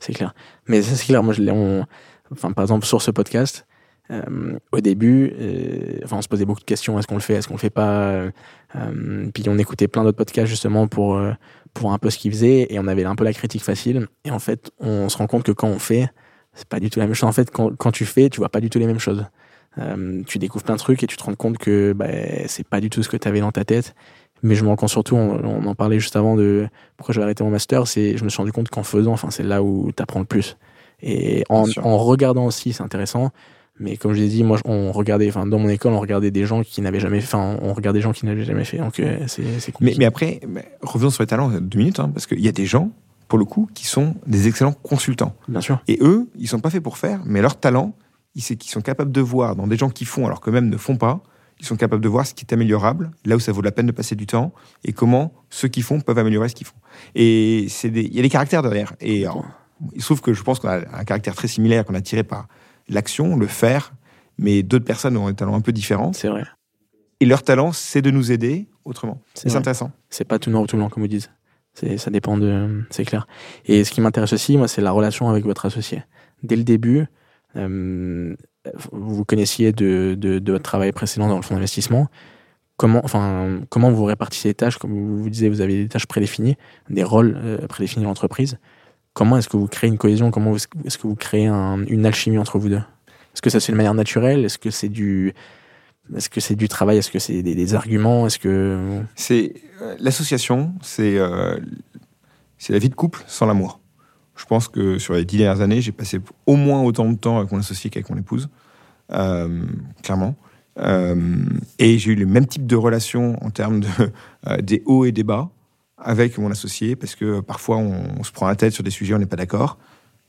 C'est clair. Mais c'est clair, moi, je on, enfin, par exemple, sur ce podcast, euh, au début, euh, enfin, on se posait beaucoup de questions est-ce qu'on le fait, est-ce qu'on le fait pas? Euh, Puis on écoutait plein d'autres podcasts justement pour pour un peu ce qu'ils faisaient et on avait un peu la critique facile. Et en fait, on se rend compte que quand on fait, c'est pas du tout la même chose. En fait, quand, quand tu fais, tu vois pas du tout les mêmes choses. tu découvres plein de trucs et tu te rends compte que bah, c'est pas du tout ce que tu avais dans ta tête. Mais je me rends compte surtout, on, en parlait juste avant de pourquoi j'avais arrêté mon master, c'est je me suis rendu compte qu'en faisant, enfin, c'est là où tu apprends le plus. Et en, en regardant aussi, c'est intéressant, Mais comme je l'ai dit, moi, on regardait, enfin, dans mon école, on regardait des gens qui n'avaient jamais fait, enfin, on regardait des gens qui n'avaient jamais fait. Donc, euh, c'est
mais, compliqué. mais après, revenons sur les talents deux minutes, hein, parce qu'il y a des gens, pour le coup, qui sont des excellents consultants.
Bien sûr.
Et eux, ils sont pas faits pour faire, mais leur talent, ils, qu'ils sont capables de voir dans des gens qui font alors qu'eux-mêmes ne font pas, ils sont capables de voir ce qui est améliorable, là où ça vaut la peine de passer du temps, et comment ceux qui font peuvent améliorer ce qu'ils font. Et c'est il y a des caractères derrière. Et il se trouve que je pense qu'on a un caractère très similaire qu'on a tiré par l'action, le faire, mais d'autres personnes ont des talents un peu différents.
C'est vrai.
Et leur talent, c'est de nous aider autrement. C'est intéressant.
C'est pas tout noir ou tout blanc, comme vous dites. Ça dépend de. C'est clair. Et ce qui m'intéresse aussi, moi, c'est la relation avec votre associé. Dès le début, euh, vous connaissiez de, de, de, votre travail précédent dans le fonds d'investissement. Comment, enfin, comment vous répartissez les tâches? Comme vous, vous disiez, vous avez des tâches prédéfinies, des rôles euh, prédéfinis dans l'entreprise. Comment est-ce que vous créez une cohésion? Comment est-ce que vous créez une alchimie entre vous deux? Est-ce que ça c'est de manière naturelle? Est-ce que c'est du est-ce que c'est du travail? Est-ce que c'est des, arguments? Est-ce que
c'est euh, l'association C'est euh, c'est la vie de couple sans l'amour. Je pense que sur les dix dernières années, j'ai passé au moins autant de temps avec mon associé qu'avec mon épouse, euh, clairement. et j'ai eu le même type de relation en termes de des hauts et des bas avec mon associé parce que parfois on, se prend la tête sur des sujets, on n'est pas d'accord.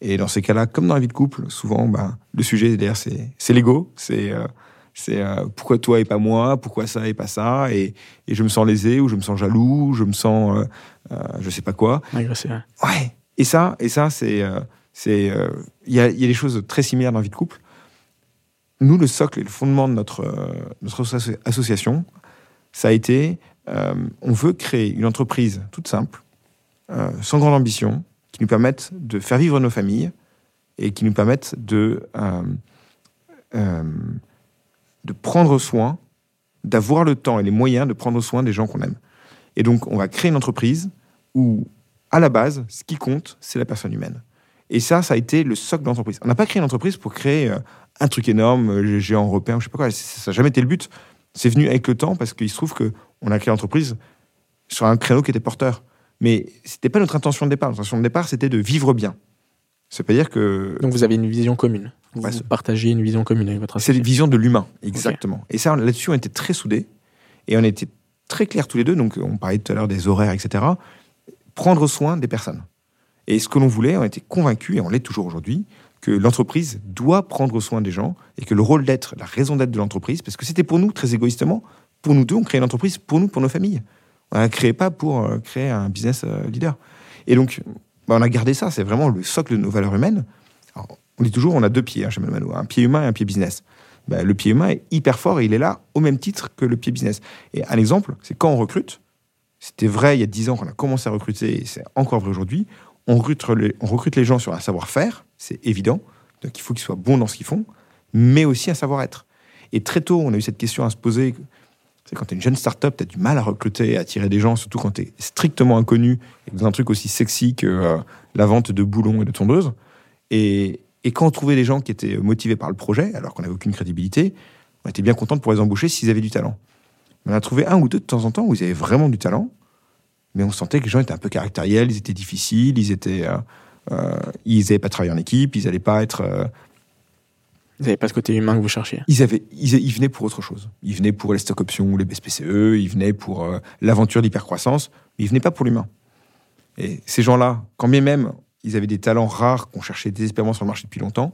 Et dans ces cas-là, comme dans la vie de couple, souvent, ben, le sujet derrière, c'est l'ego. C'est euh, c'est euh, pourquoi toi et pas moi, pourquoi ça et pas ça? Et, et, je me sens lésé, ou je me sens jaloux, je me sens euh, je sais pas quoi.
Agressé.
Ouais. Et ça, et ça c'est. c'est Il y, a, y a des choses très similaires dans la vie de couple. Nous, le socle et le fondement de notre, notre association, ça a été euh, on veut créer une entreprise toute simple, euh, sans grande ambition, qui nous permette de faire vivre nos familles et qui nous permette de, euh, de prendre soin, d'avoir le temps et les moyens de prendre soin des gens qu'on aime. Et donc, on va créer une entreprise où, à la base, ce qui compte, c'est la personne humaine. Et ça, ça a été le socle de l'entreprise. On n'a pas créé une entreprise pour créer un truc énorme, géant européen, je sais pas quoi. Ça n'a jamais été le but. C'est venu avec le temps parce qu'il se trouve que on a créé l'entreprise sur un créneau qui était porteur. Mais c'était pas notre intention de départ. Notre intention de départ, c'était de vivre bien. Ça veut dire que.
Donc vous avez une vision commune. Vous, partagez une vision commune avec votre
C'est une vision de l'humain, exactement. Et ça, là-dessus, on était très soudés. Et on était très clairs tous les deux. Donc on parlait tout à l'heure des horaires, etc. Prendre soin des personnes. Et ce que l'on voulait, on était convaincus, et on l'est toujours aujourd'hui, que l'entreprise doit prendre soin des gens et que le rôle d'être, la raison d'être de l'entreprise, parce que c'était pour nous, très égoïstement, pour nous deux, on crée une entreprise pour nous, pour nos familles. On ne crée pas pour euh, créer un business euh, leader. Et donc, bah, on a gardé ça. C'est vraiment le socle de nos valeurs humaines. on dit toujours, on a deux pieds hein, chez Mano, un pied humain et un pied business. Bah, le pied humain est hyper fort et il est là au même titre que le pied business. Et un exemple, c'est quand on recrute. C'était vrai il y a dix ans qu'on a commencé à recruter, et c'est encore vrai aujourd'hui. On on recrute les gens sur un savoir-faire, c'est évident. Donc il faut qu'ils soient bons dans ce qu'ils font, mais aussi un savoir-être. Et très tôt, on a eu cette question à se poser c'est quand tu es une jeune start-up, tu as du mal à recruter, et à attirer des gens, surtout quand tu es strictement inconnu, et dans un truc aussi sexy que euh, la vente de boulons et de tondeuses. Et, quand on trouvait des gens qui étaient motivés par le projet, alors qu'on n'avait aucune crédibilité, on était bien content pour les embaucher s'ils avaient du talent. On a trouvé un ou deux de temps en temps où ils avaient vraiment du talent, mais on sentait que les gens étaient un peu caractériels, ils étaient difficiles, ils euh, euh, ils n'avaient pas travaillé en équipe, ils n'allaient pas être
ils n'avaient pas ce côté humain que vous cherchiez.
Ils, avaient, ils, venaient pour autre chose. Ils venaient pour les stock options ou les BSPCE, ils venaient pour euh, l'aventure d'hypercroissance, mais ils venaient pas pour l'humain. Et ces gens-là, quand bien même ils avaient des talents rares qu'on cherchait désespérément sur le marché depuis longtemps,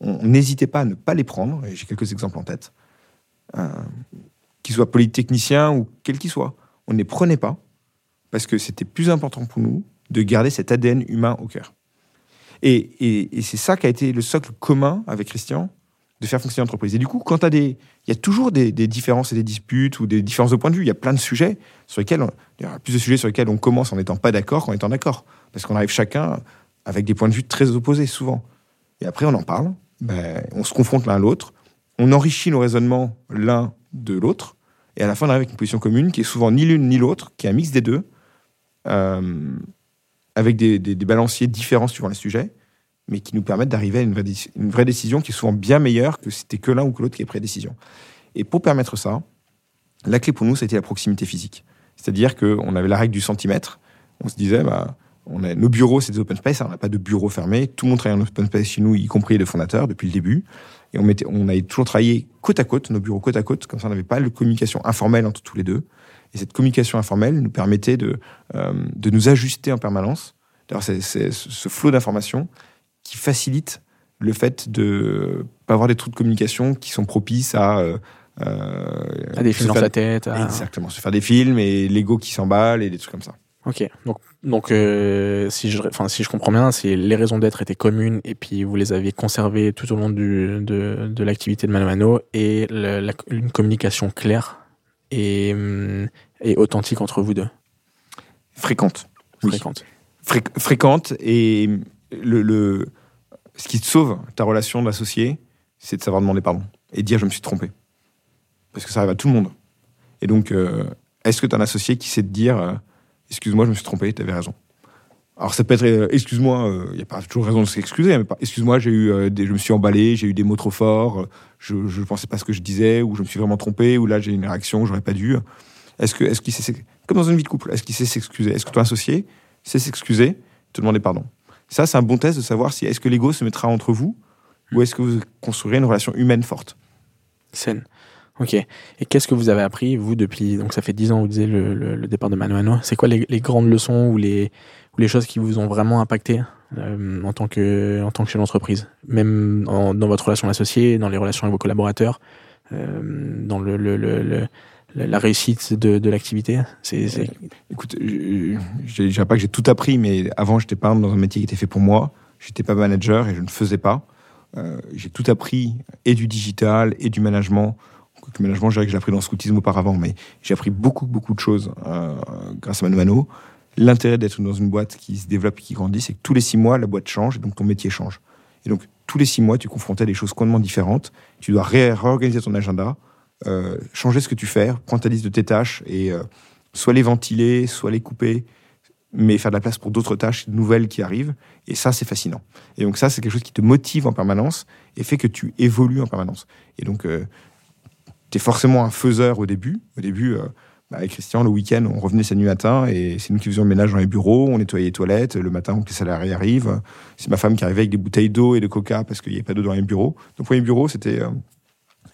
on n'hésitait pas à ne pas les prendre, et j'ai quelques exemples en tête, euh, qu'ils soient polytechniciens ou quels qu'ils soient. On ne les prenait pas, parce que c'était plus important pour nous de garder cet ADN humain au cœur. Et, c'est ça qui a été le socle commun avec Christian de faire fonctionner l'entreprise. Et du coup, quand. Il y a toujours des, différences et des disputes ou des différences de point de vue. Il y a plein de sujets sur lesquels. a plus de sujets sur lesquels on commence en n'étant pas d'accord qu'en étant d'accord. Parce qu'on arrive chacun avec des points de vue très opposés, souvent. Et après, on en parle. Ben, on se confronte l'un à l'autre. On enrichit nos raisonnements l'un de l'autre. Et à la fin, on arrive avec une position commune qui est souvent ni l'une ni l'autre, qui est un mix des deux. Euh, avec des, balanciers différents suivant les sujets, mais qui nous permettent d'arriver à une vraie, décision qui est souvent bien meilleure que c'était que l'un ou que l'autre qui est pris décision. Et pour permettre ça, la clé pour nous, c'était la proximité physique. C'est-à-dire qu'on avait la règle du centimètre. On se disait, bah, on a, nos bureaux, c'est des open space, on n'a pas de bureau fermé. Tout le monde travaille en open space chez nous, y compris les fondateurs, depuis le début. Et on, mettait, on avait toujours travaillé côte à côte, nos bureaux côte à côte, comme ça on n'avait pas de communication informelle entre tous les deux. Et cette communication informelle nous permettait de, euh, de nous ajuster en permanence. D'ailleurs, c'est ce flot d'informations qui facilite le fait de pas avoir des trous de communication qui sont propices à euh,
à des films dans sa tête.
Exactement, se faire des films et l'ego qui s'emballe et des trucs comme ça.
Ok, donc, donc euh, si, je, enfin, si je comprends bien, c'est les raisons d'être étaient communes et puis vous les aviez conservées tout au long du, de, de l'activité de Mano Mano et la, une communication claire et, hum, et authentique entre vous deux.
Fréquente.
Fréquente.
fréquente et le, le, ce qui te sauve ta relation d'associé, c'est de savoir demander pardon et dire je me suis trompé. Parce que ça arrive à tout le monde. Et donc, euh, est-ce que tu as un associé qui sait te dire euh, excuse-moi, je me suis trompé, tu avais raison alors ça peut être, euh, excuse-moi, il n'y a pas toujours raison de s'excuser, mais excuse-moi, j'ai eu des, je me suis emballé, j'ai eu des mots trop forts, je ne pensais pas ce que je disais, ou je me suis vraiment trompé, ou là j'ai une réaction, j'aurais pas dû. Est-ce que, est-ce qu'il sait, comme dans une vie de couple, est-ce qu'il sait s'excuser? Est-ce que ton associé sait s'excuser, te demander pardon? Ça, c'est un bon test de savoir si est-ce que l'ego se mettra entre vous, ou est-ce que vous construirez une relation humaine forte?
Saine. Ok. Et qu'est-ce que vous avez appris, vous, depuis, donc ça fait dix ans, vous disiez le, le, départ de Mano. C'est quoi les, les, grandes leçons ou les, les choses qui vous ont vraiment impacté euh, en tant que, en tant que chef d'entreprise? Même dans votre relation associée, dans les relations avec vos collaborateurs, euh, dans la réussite de, l'activité c'est...
Écoute, je dirais pas que j'ai tout appris, mais avant, j'étais pas dans un métier qui était fait pour moi. J'étais pas manager et je ne faisais pas. Euh, j'ai tout appris, et du digital, et du management, le management, je dirais que j'ai appris dans le scoutisme auparavant, mais j'ai appris beaucoup, beaucoup de choses euh, grâce à Mano Mano. L'intérêt d'être dans une boîte qui se développe et qui grandit, c'est que tous les six mois, la boîte change et donc ton métier change. Et donc, tous les six mois, tu es confronté à des choses complètement différentes. Tu dois réorganiser ton agenda, euh, changer ce que tu fais, prendre ta liste de tes tâches et euh, soit les ventiler, soit les couper, mais faire de la place pour d'autres tâches nouvelles qui arrivent. Et ça, c'est fascinant. Et donc ça, c'est quelque chose qui te motive en permanence et fait que tu évolues en permanence. Et donc, euh, tu es forcément un faiseur au début. Au début, euh, avec Christian, le week-end, on revenait samedi matin et c'est nous qui faisions le ménage dans les bureaux, on nettoyait les toilettes. Le matin, les salariés arrivent, c'est ma femme qui arrivait avec des bouteilles d'eau et de coca parce qu'il n'y avait pas d'eau dans les bureaux. Donc, premier bureau, c'était euh,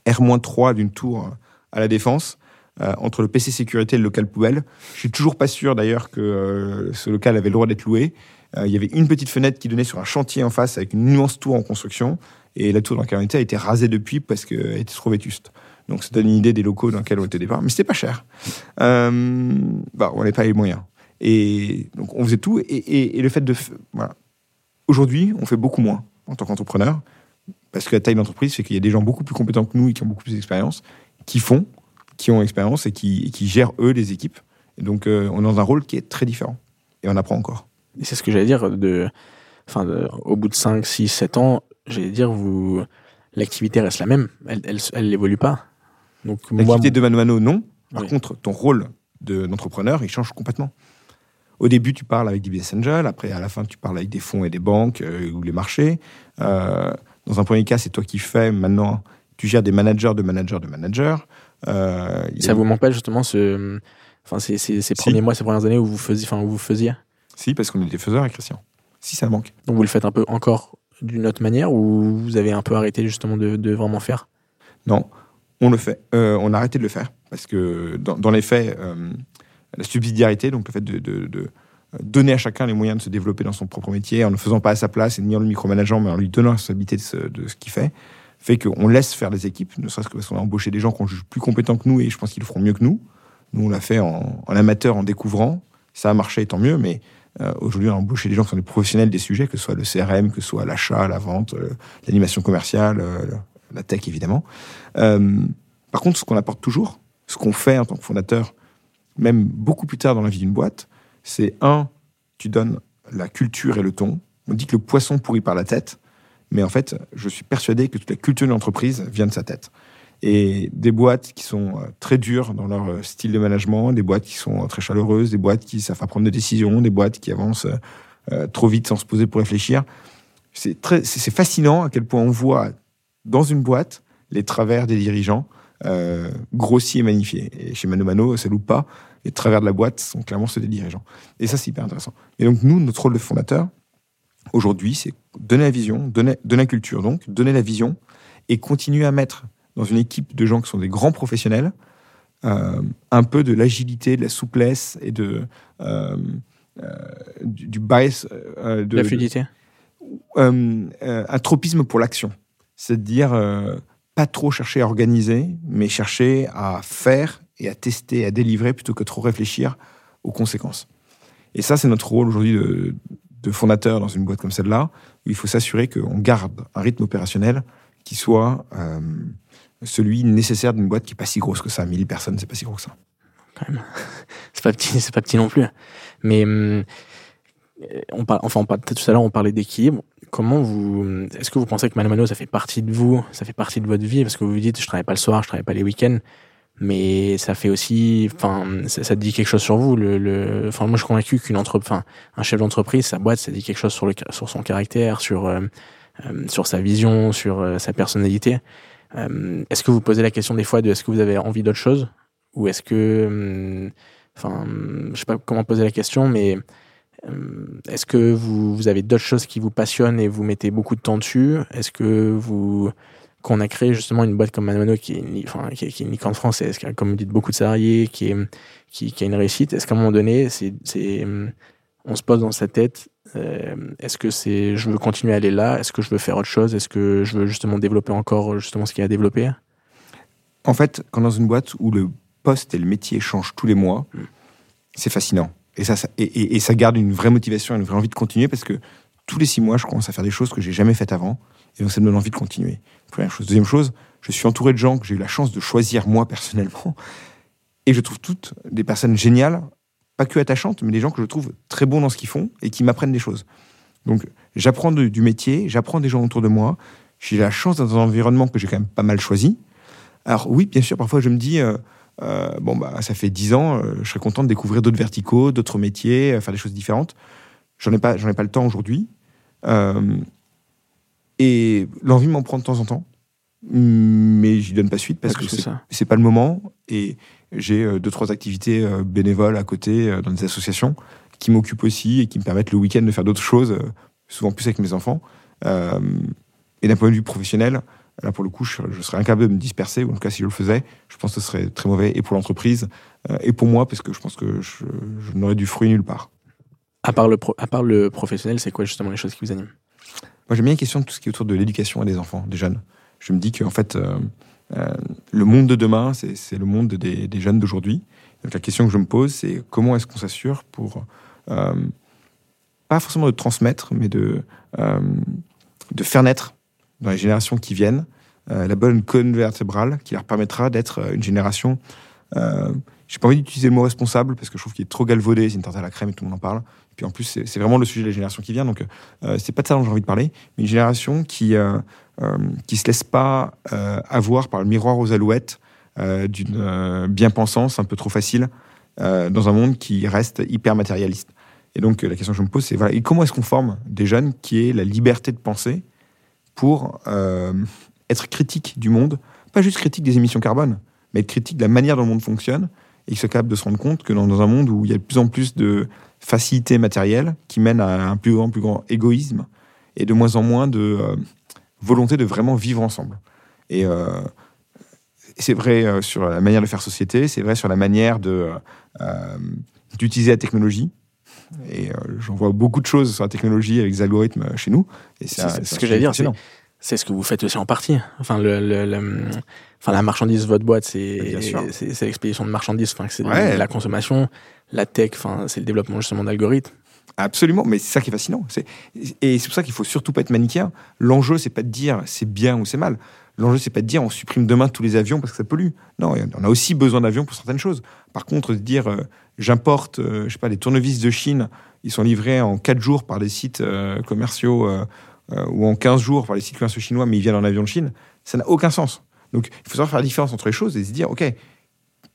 R-3 d'une tour à la Défense. Euh, entre le PC sécurité et le local poubelle. Je suis toujours pas sûr d'ailleurs que ce local avait le droit d'être loué. Il y avait une petite fenêtre qui donnait sur un chantier en face avec une immense tour en construction. Et la tour dans laquelle on était a été rasée depuis parce qu'elle était trop vétuste. Donc, ça donne une idée des locaux dans lesquels on était au départ. Mais c'était pas cher. Euh, bah, on n'avait pas les moyens. Et donc, on faisait tout. Et, le fait de. Voilà. Aujourd'hui, on fait beaucoup moins en tant qu'entrepreneur. Parce que la taille d'entreprise fait qu'il y a des gens beaucoup plus compétents que nous et qui ont beaucoup plus d'expérience, qui font, qui ont expérience et qui, qui, gèrent, eux, les équipes. Et donc, euh, on est dans un rôle qui est très différent. Et on apprend encore.
Et c'est ce que j'allais dire. De, enfin, au bout de 5, 6, 7 ans, j'allais dire, l'activité reste la même, elle n'évolue elle, elle pas.
Donc, L'activité de mano mano, non. Par contre, ton rôle d'entrepreneur, il change complètement. Au début, tu parles avec des business angels, après, à la fin, tu parles avec des fonds et des banques euh, ou les marchés. Euh, dans un premier cas, c'est toi qui fais. Maintenant, tu gères des managers de managers de managers.
Euh, ça vous manque pas justement ce, enfin, ces, ces, premiers mois, ces premières années où vous faisiez, enfin, où vous faisiez
Si, parce qu'on était faiseurs avec Christian. Si, ça manque.
Donc vous le faites un peu encore d'une autre manière ou vous avez un peu arrêté justement de, de vraiment faire?
Non, on le. Euh, a arrêté de le faire parce que dans, les faits, euh, la subsidiarité, donc le fait de, donner à chacun les moyens de se développer dans son propre métier en ne faisant pas à sa place et ni en le micromanagement, mais en lui donnant la responsabilité de ce, de ce qu'il fait, fait qu'on laisse faire les équipes, ne serait-ce que parce qu'on a embauché des gens qu'on juge plus compétents que nous et je pense qu'ils le feront mieux que nous. Nous, on l'a fait en, amateur, en découvrant. Ça a marché, tant mieux, mais euh, aujourd'hui, on a embauché des gens qui sont des professionnels des sujets, que ce soit le CRM, que ce soit l'achat, la vente, l'animation commerciale, la tech évidemment. Euh, par contre, ce qu'on apporte toujours, ce qu'on fait en tant que fondateur, même beaucoup plus tard dans la vie d'une boîte, c'est un, tu donnes la culture et le ton. On dit que le poisson pourrit par la tête, mais en fait, je suis persuadé que toute la culture de l'entreprise vient de sa tête. Et des boîtes qui sont euh, très dures dans leur euh, style de management, des boîtes qui sont très chaleureuses, des boîtes qui savent prendre des décisions, des boîtes qui avancent trop vite sans se poser pour réfléchir. C'est fascinant à quel point on voit dans une boîte les travers des dirigeants euh, grossis et magnifiés. Et chez Mano Mano, ça loupe pas. Les travers de la boîte sont clairement ceux des dirigeants. Et ça, c'est hyper intéressant. Et donc, nous, notre rôle de fondateur, aujourd'hui, c'est donner la vision, donner, donner la culture, donc, donner la vision et continuer à mettre dans une équipe de gens qui sont des grands professionnels euh, un peu de l'agilité, de la souplesse et de euh, euh, du, du bias, de
La fluidité.
un tropisme pour l'action. C'est-à-dire euh, pas trop chercher à organiser, mais chercher à faire et à tester, à délivrer plutôt que trop réfléchir aux conséquences. Et ça, c'est notre rôle aujourd'hui de, de fondateur dans une boîte comme celle-là, où il faut s'assurer qu'on garde un rythme opérationnel qui soit euh, celui nécessaire d'une boîte qui n'est pas si grosse que ça. 1000 personnes, c'est pas si gros que ça.
quand même. c'est pas petit, c'est pas petit non plus. Mais hum, euh, on parle, enfin, on parle, tout à l'heure, on parlait d'équilibre. Comment vous, est-ce que vous pensez que Mano Mano, ça fait partie de vous, ça fait partie de votre vie, parce que vous vous dites, je travaille pas le soir, je travaille pas les week-ends, mais ça fait aussi, enfin, ça, dit quelque chose sur vous. Le, moi, je suis convaincu qu'une entreprise, un chef d'entreprise, sa boîte, ça dit quelque chose sur son caractère, sur, euh, euh, sur sa vision, sur euh, sa personnalité. Est-ce que vous posez la question des fois de est-ce que vous avez envie d'autre chose? Ou est-ce que, hum, enfin, je sais pas comment poser la question, mais est-ce que vous, vous avez d'autres choses qui vous passionnent et vous mettez beaucoup de temps dessus? Est-ce que vous, qu'on a créé justement une boîte comme Mano qui est une, enfin, qui est, qui est une licorne française, qui a, comme vous dites, beaucoup de salariés, qui, est, qui, qui a une réussite, est-ce qu'à un moment donné, c'est, c'est, hum, on se pose dans sa tête, euh, est-ce que c'est, je veux continuer à aller là Est-ce que je veux faire autre chose Est-ce que je veux justement développer encore justement ce qu'il y a à développer?
En fait, quand dans une boîte où le poste et le métier changent tous les mois,
Mm.
c'est fascinant. Et ça, et, et- et ça garde une vraie motivation, une vraie envie de continuer parce que tous les six mois, je commence à faire des choses que j'ai jamais faites avant. Et donc, ça me donne envie de continuer. Première chose. Deuxième chose, je suis entouré de gens que j'ai eu la chance de choisir moi personnellement. Et je trouve toutes des personnes géniales, pas que attachantes, mais des gens que je trouve très bons dans ce qu'ils font et qui m'apprennent des choses. Donc, j'apprends du métier, j'apprends des gens autour de moi. J'ai la chance dans un environnement que j'ai quand même pas mal choisi. Alors oui, bien sûr, parfois je me dis, euh, euh, bon, bah, ça fait dix ans, euh, je serais content de découvrir d'autres verticaux, d'autres métiers, euh, faire des choses différentes. J'en ai pas, j'en ai pas le temps aujourd'hui. Et l'envie m'en prend de temps en temps, mais j'y donne pas suite parce
Ouais,
que
c'est
c'est pas le moment. Et j'ai deux trois activités bénévoles à côté dans des associations qui m'occupent aussi et qui me permettent le week-end de faire d'autres choses, souvent plus avec mes enfants. Et d'un point de vue professionnel, là pour le coup, je, je serais incapable de me disperser, ou en tout cas si je le faisais, je pense que ce serait très mauvais et pour l'entreprise euh, et pour moi parce que je pense que je, je n'aurais du fruit nulle part.
à part, le pro- à part le professionnel, c'est quoi justement les choses qui vous animent?
Moi, j'aime bien la question de tout ce qui est autour de l'éducation et des enfants, des jeunes. Je me dis qu'en fait, euh, euh, le monde de demain, c'est le monde des, des jeunes d'aujourd'hui. Donc la question que je me pose, c'est comment est-ce qu'on s'assure pour, euh, pas forcément de transmettre, mais de, de faire naître dans les générations qui viennent euh, la bonne colonne vertébrale qui leur permettra d'être euh, une génération. Euh, j'ai pas envie d'utiliser le mot responsable parce que je trouve qu'il est trop galvaudé, c'est une tarte à la crème et tout le monde en parle. Et puis en plus, c'est vraiment le sujet de la génération qui vient, donc euh, c'est pas de ça dont j'ai envie de parler, mais une génération qui euh, euh, qui se laisse pas euh, avoir par le miroir aux alouettes euh, d'une euh, bien-pensance un peu trop facile euh, dans un monde qui reste hyper matérialiste. Et donc euh, la question que je me pose, c'est voilà, comment est-ce qu'on forme des jeunes qui aient la liberté de penser pour euh, être critique du monde, pas juste critique des émissions carbone, mais être critique de la manière dont le monde fonctionne et qu'ils soient capables de se rendre compte que dans, un monde où il y a de plus en plus de facilité matérielle qui mène à un plus grand, plus grand égoïsme et de moins en moins de euh, volonté de vraiment vivre ensemble. Et euh, c'est vrai sur la manière de faire société, c'est vrai sur la manière d'utiliser la technologie. Et euh, j'en vois beaucoup de choses sur la technologie avec les algorithmes euh, chez nous. Et
C'est- ce que j'allais dire. C'est ce que vous faites aussi en partie. Enfin, le, le- le- enfin la marchandise de votre boîte,
Bien
c'est l'expédition de marchandises. Enfin, c'est
Ouais.
la consommation, la tech. Enfin, c'est le développement justement d'algorithmes.
Absolument, mais c'est ça qui est fascinant. C'est- Et c'est pour ça qu'il faut surtout pas être manichéen. L'enjeu, c'est pas de dire c'est bien ou c'est mal. L'enjeu, c'est pas de dire on supprime demain tous les avions parce que ça pollue. Non, on a aussi besoin d'avions pour certaines choses. Par contre, de dire euh, j'importe, euh, je sais pas, les tournevis de Chine, ils sont livrés en 4 jours par des sites euh, commerciaux euh, ou en 15 jours par les sites commerciaux chinois, mais ils viennent en avion de Chine, ça n'a aucun sens. Donc, il faut savoir faire la différence entre les choses et se dire ok,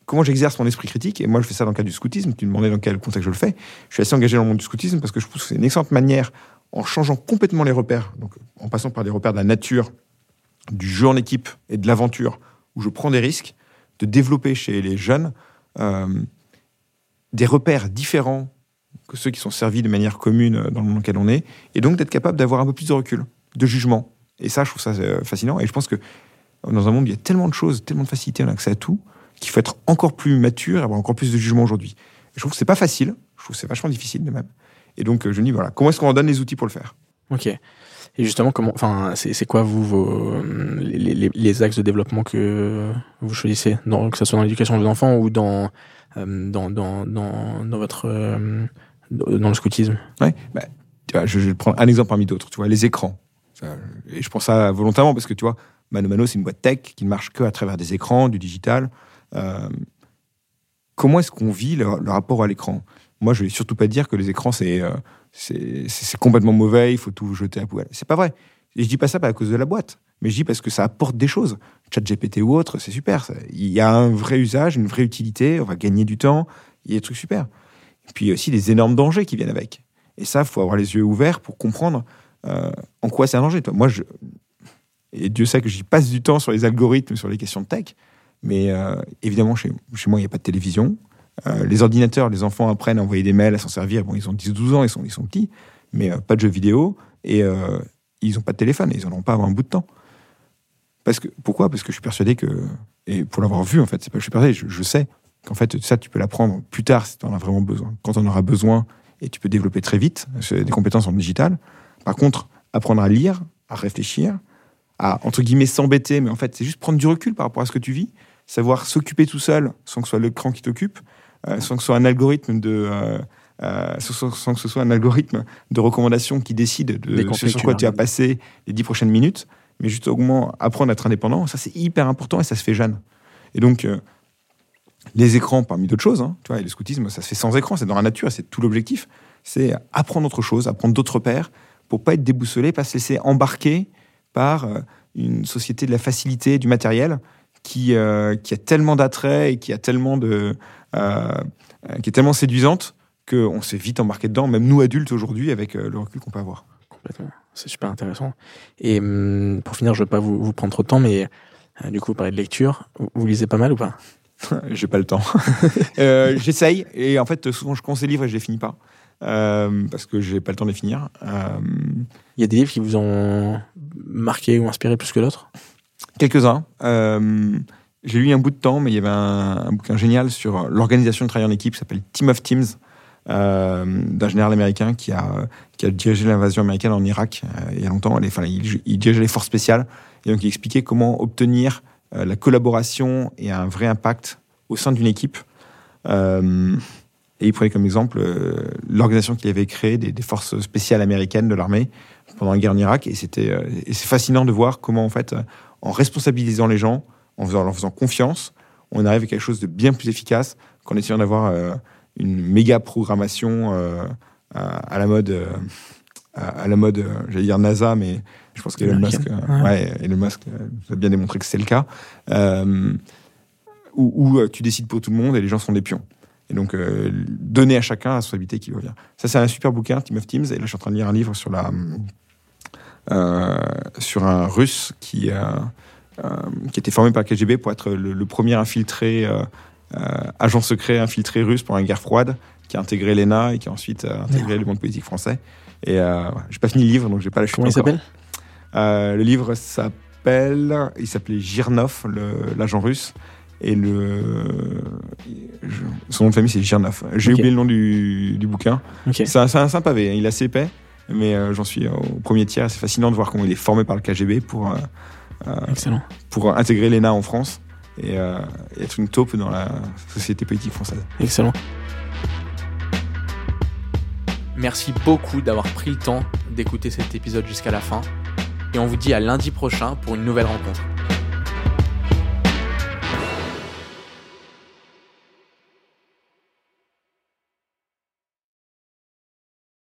comment j'exerce mon esprit critique? Et moi, je fais ça dans le cadre du scoutisme. Tu me demandais dans quel contexte je le fais. Je suis assez engagé dans le monde du scoutisme parce que je trouve que c'est une excellente manière, en changeant complètement les repères, donc en passant par des repères de la nature, du jeu en équipe et de l'aventure, où je prends des risques, de développer chez les jeunes des repères différents que ceux qui sont servis de manière commune dans le monde dans lequel on est, et donc d'être capable d'avoir un peu plus de recul, de jugement, Et ça, je trouve ça euh, fascinant. Et je pense que dans un monde où il y a tellement de choses, tellement de facilité, on a accès à tout, qu'il faut être encore plus mature, avoir encore plus de jugement aujourd'hui. Je trouve que c'est pas facile. Je trouve que c'est vachement difficile de même. Et donc, euh, je me dis, voilà, comment est-ce qu'on en donne les outils pour le faire?
Ok. Et justement, comment, enfin, c'est quoi vous vos, les, axes de développement que vous choisissez, que ce soit dans l'éducation des enfants ou dans euh, dans, dans, dans, dans, votre euh, dans le scoutisme
Ouais. Bah, je, vais prendre un exemple parmi d'autres. Tu vois, les écrans. Et je prends ça volontairement parce que tu vois, Mano Mano, c'est une boîte tech qui ne marche que à travers des écrans, du digital. Euh, comment est-ce qu'on vit le, le, rapport à l'écran? Moi, je vais surtout pas dire que les écrans, c'est euh, c'est complètement mauvais, il faut tout jeter à la poubelle. C'est pas vrai. Et je dis pas ça pas à cause de la boîte, mais je dis parce que ça apporte des choses. Chat GPT ou autre, c'est super. Il y a un vrai usage, une vraie utilité, on va gagner du temps, il y a des trucs super. Et puis il y a aussi des énormes dangers qui viennent avec. Et ça, il faut avoir les yeux ouverts pour comprendre euh, en quoi c'est un danger. Moi, et Dieu sait que j'y passe du temps sur les algorithmes, sur les questions de tech. Mais euh, évidemment, chez, moi, il n'y a pas de télévision. Euh, les ordinateurs, les enfants apprennent à envoyer des mails, à s'en servir. Bon, ils ont 10-12 ans, ils sont, ils sont petits, mais pas de jeux vidéo. Et ils n'ont pas de téléphone, ils n'en ont pas avant un bout de temps. Parce que, pourquoi? Parce que je suis persuadé que, et pour l'avoir vu, en fait, pas je suis persuadé, je, sais qu'en fait, ça, tu peux l'apprendre plus tard si tu en as vraiment besoin. Quand on en aura besoin, et tu peux développer très vite des compétences en digital. Par contre, apprendre à lire, à réfléchir, à, entre guillemets, s'embêter, mais en fait, c'est juste prendre du recul par rapport à ce que tu vis, savoir s'occuper tout seul sans que ce soit l'écran qui t'occupe, euh, sans que ce soit un algorithme de. Euh, euh, sans, sans, que ce soit un algorithme de recommandation qui décide de ce sur quoi tu as passé les dix prochaines minutes, mais justement apprendre à être indépendant, ça c'est hyper important et ça se fait jeune. Et donc, euh, les écrans parmi d'autres choses, hein, tu vois, et le scoutisme, ça se fait sans écran, c'est dans la nature, c'est tout l'objectif, c'est apprendre autre chose, apprendre d'autres pères, pour pas être déboussolé, pas se laisser embarquer par euh, une société de la facilité, du matériel, qui, euh, qui a tellement d'attrait et qui a tellement de, euh, qui est tellement séduisante qu'on s'est vite embarqué dedans, même nous adultes aujourd'hui, avec euh, le recul qu'on peut avoir.
Complètement, c'est super intéressant. Et hum, pour finir, je ne veux pas vous, vous, prendre trop de temps, mais euh, du coup, vous parlez de lecture. Vous, vous lisez pas mal ou pas?
J'ai pas le temps. euh, J'essaye, et en fait, souvent je commence les livres et je les finis pas. Euh, parce que j'ai pas le temps de les finir. Euh...
Il y a des livres qui vous ont marqué ou inspiré plus que d'autres?
Quelques-uns. J'ai lu un bout de temps, mais il y avait un, un bouquin génial sur l'organisation de travail en équipe qui s'appelle Team of Teams, euh, d'un général américain qui a, qui a dirigé l'invasion américaine en Irak euh, il y a longtemps. Il, dirigeait les forces spéciales et donc il expliquait comment obtenir euh, la collaboration et un vrai impact au sein d'une équipe. Et il prenait comme exemple l'organisation qu'il avait créée des, forces spéciales américaines de l'armée pendant la guerre en Irak. Et c'était c'est fascinant de voir comment en fait, en responsabilisant les gens, en faisant, en leur faisant confiance, on arrive à quelque chose de bien plus efficace qu'en essayant d'avoir une méga programmation euh, à, à, la mode, euh, à, à, la mode, j'allais dire NASA, mais je pense qu'Elon Musk, ouais. ouais, Elon Musk a bien démontré que c'est le cas, euh, où, où, tu décides pour tout le monde et les gens sont des pions. Et donc, euh, donner à chacun la responsabilité qui revient. Ça, c'est un super bouquin, Team of Teams. Et là, je suis en train de lire un livre sur la, euh, sur un Russe qui, euh, qui était formé par le KGB pour être le, le premier infiltré euh, agent secret infiltré russe pendant la guerre froide, qui a intégré l'ENA et qui a ensuite euh, intégré le monde politique français. Et euh, j'ai pas fini le livre, donc j'ai pas la
Comment il s'appelle?
Le livre s'appelle, il s'appelait Girnov, l'agent russe. Et le son nom de famille c'est Girnov. J'ai okay. oublié le nom du, du bouquin.
Okay.
C'est un, un, pavé, hein. il est assez épais, mais euh, j'en suis au premier tiers. C'est fascinant de voir comment il est formé par le KGB pour, euh, pour intégrer l'ENA en France et, euh, être une taupe dans la société politique française.
Excellent. Merci beaucoup d'avoir pris le temps d'écouter cet épisode jusqu'à la fin. Et on vous dit à lundi prochain pour une nouvelle rencontre.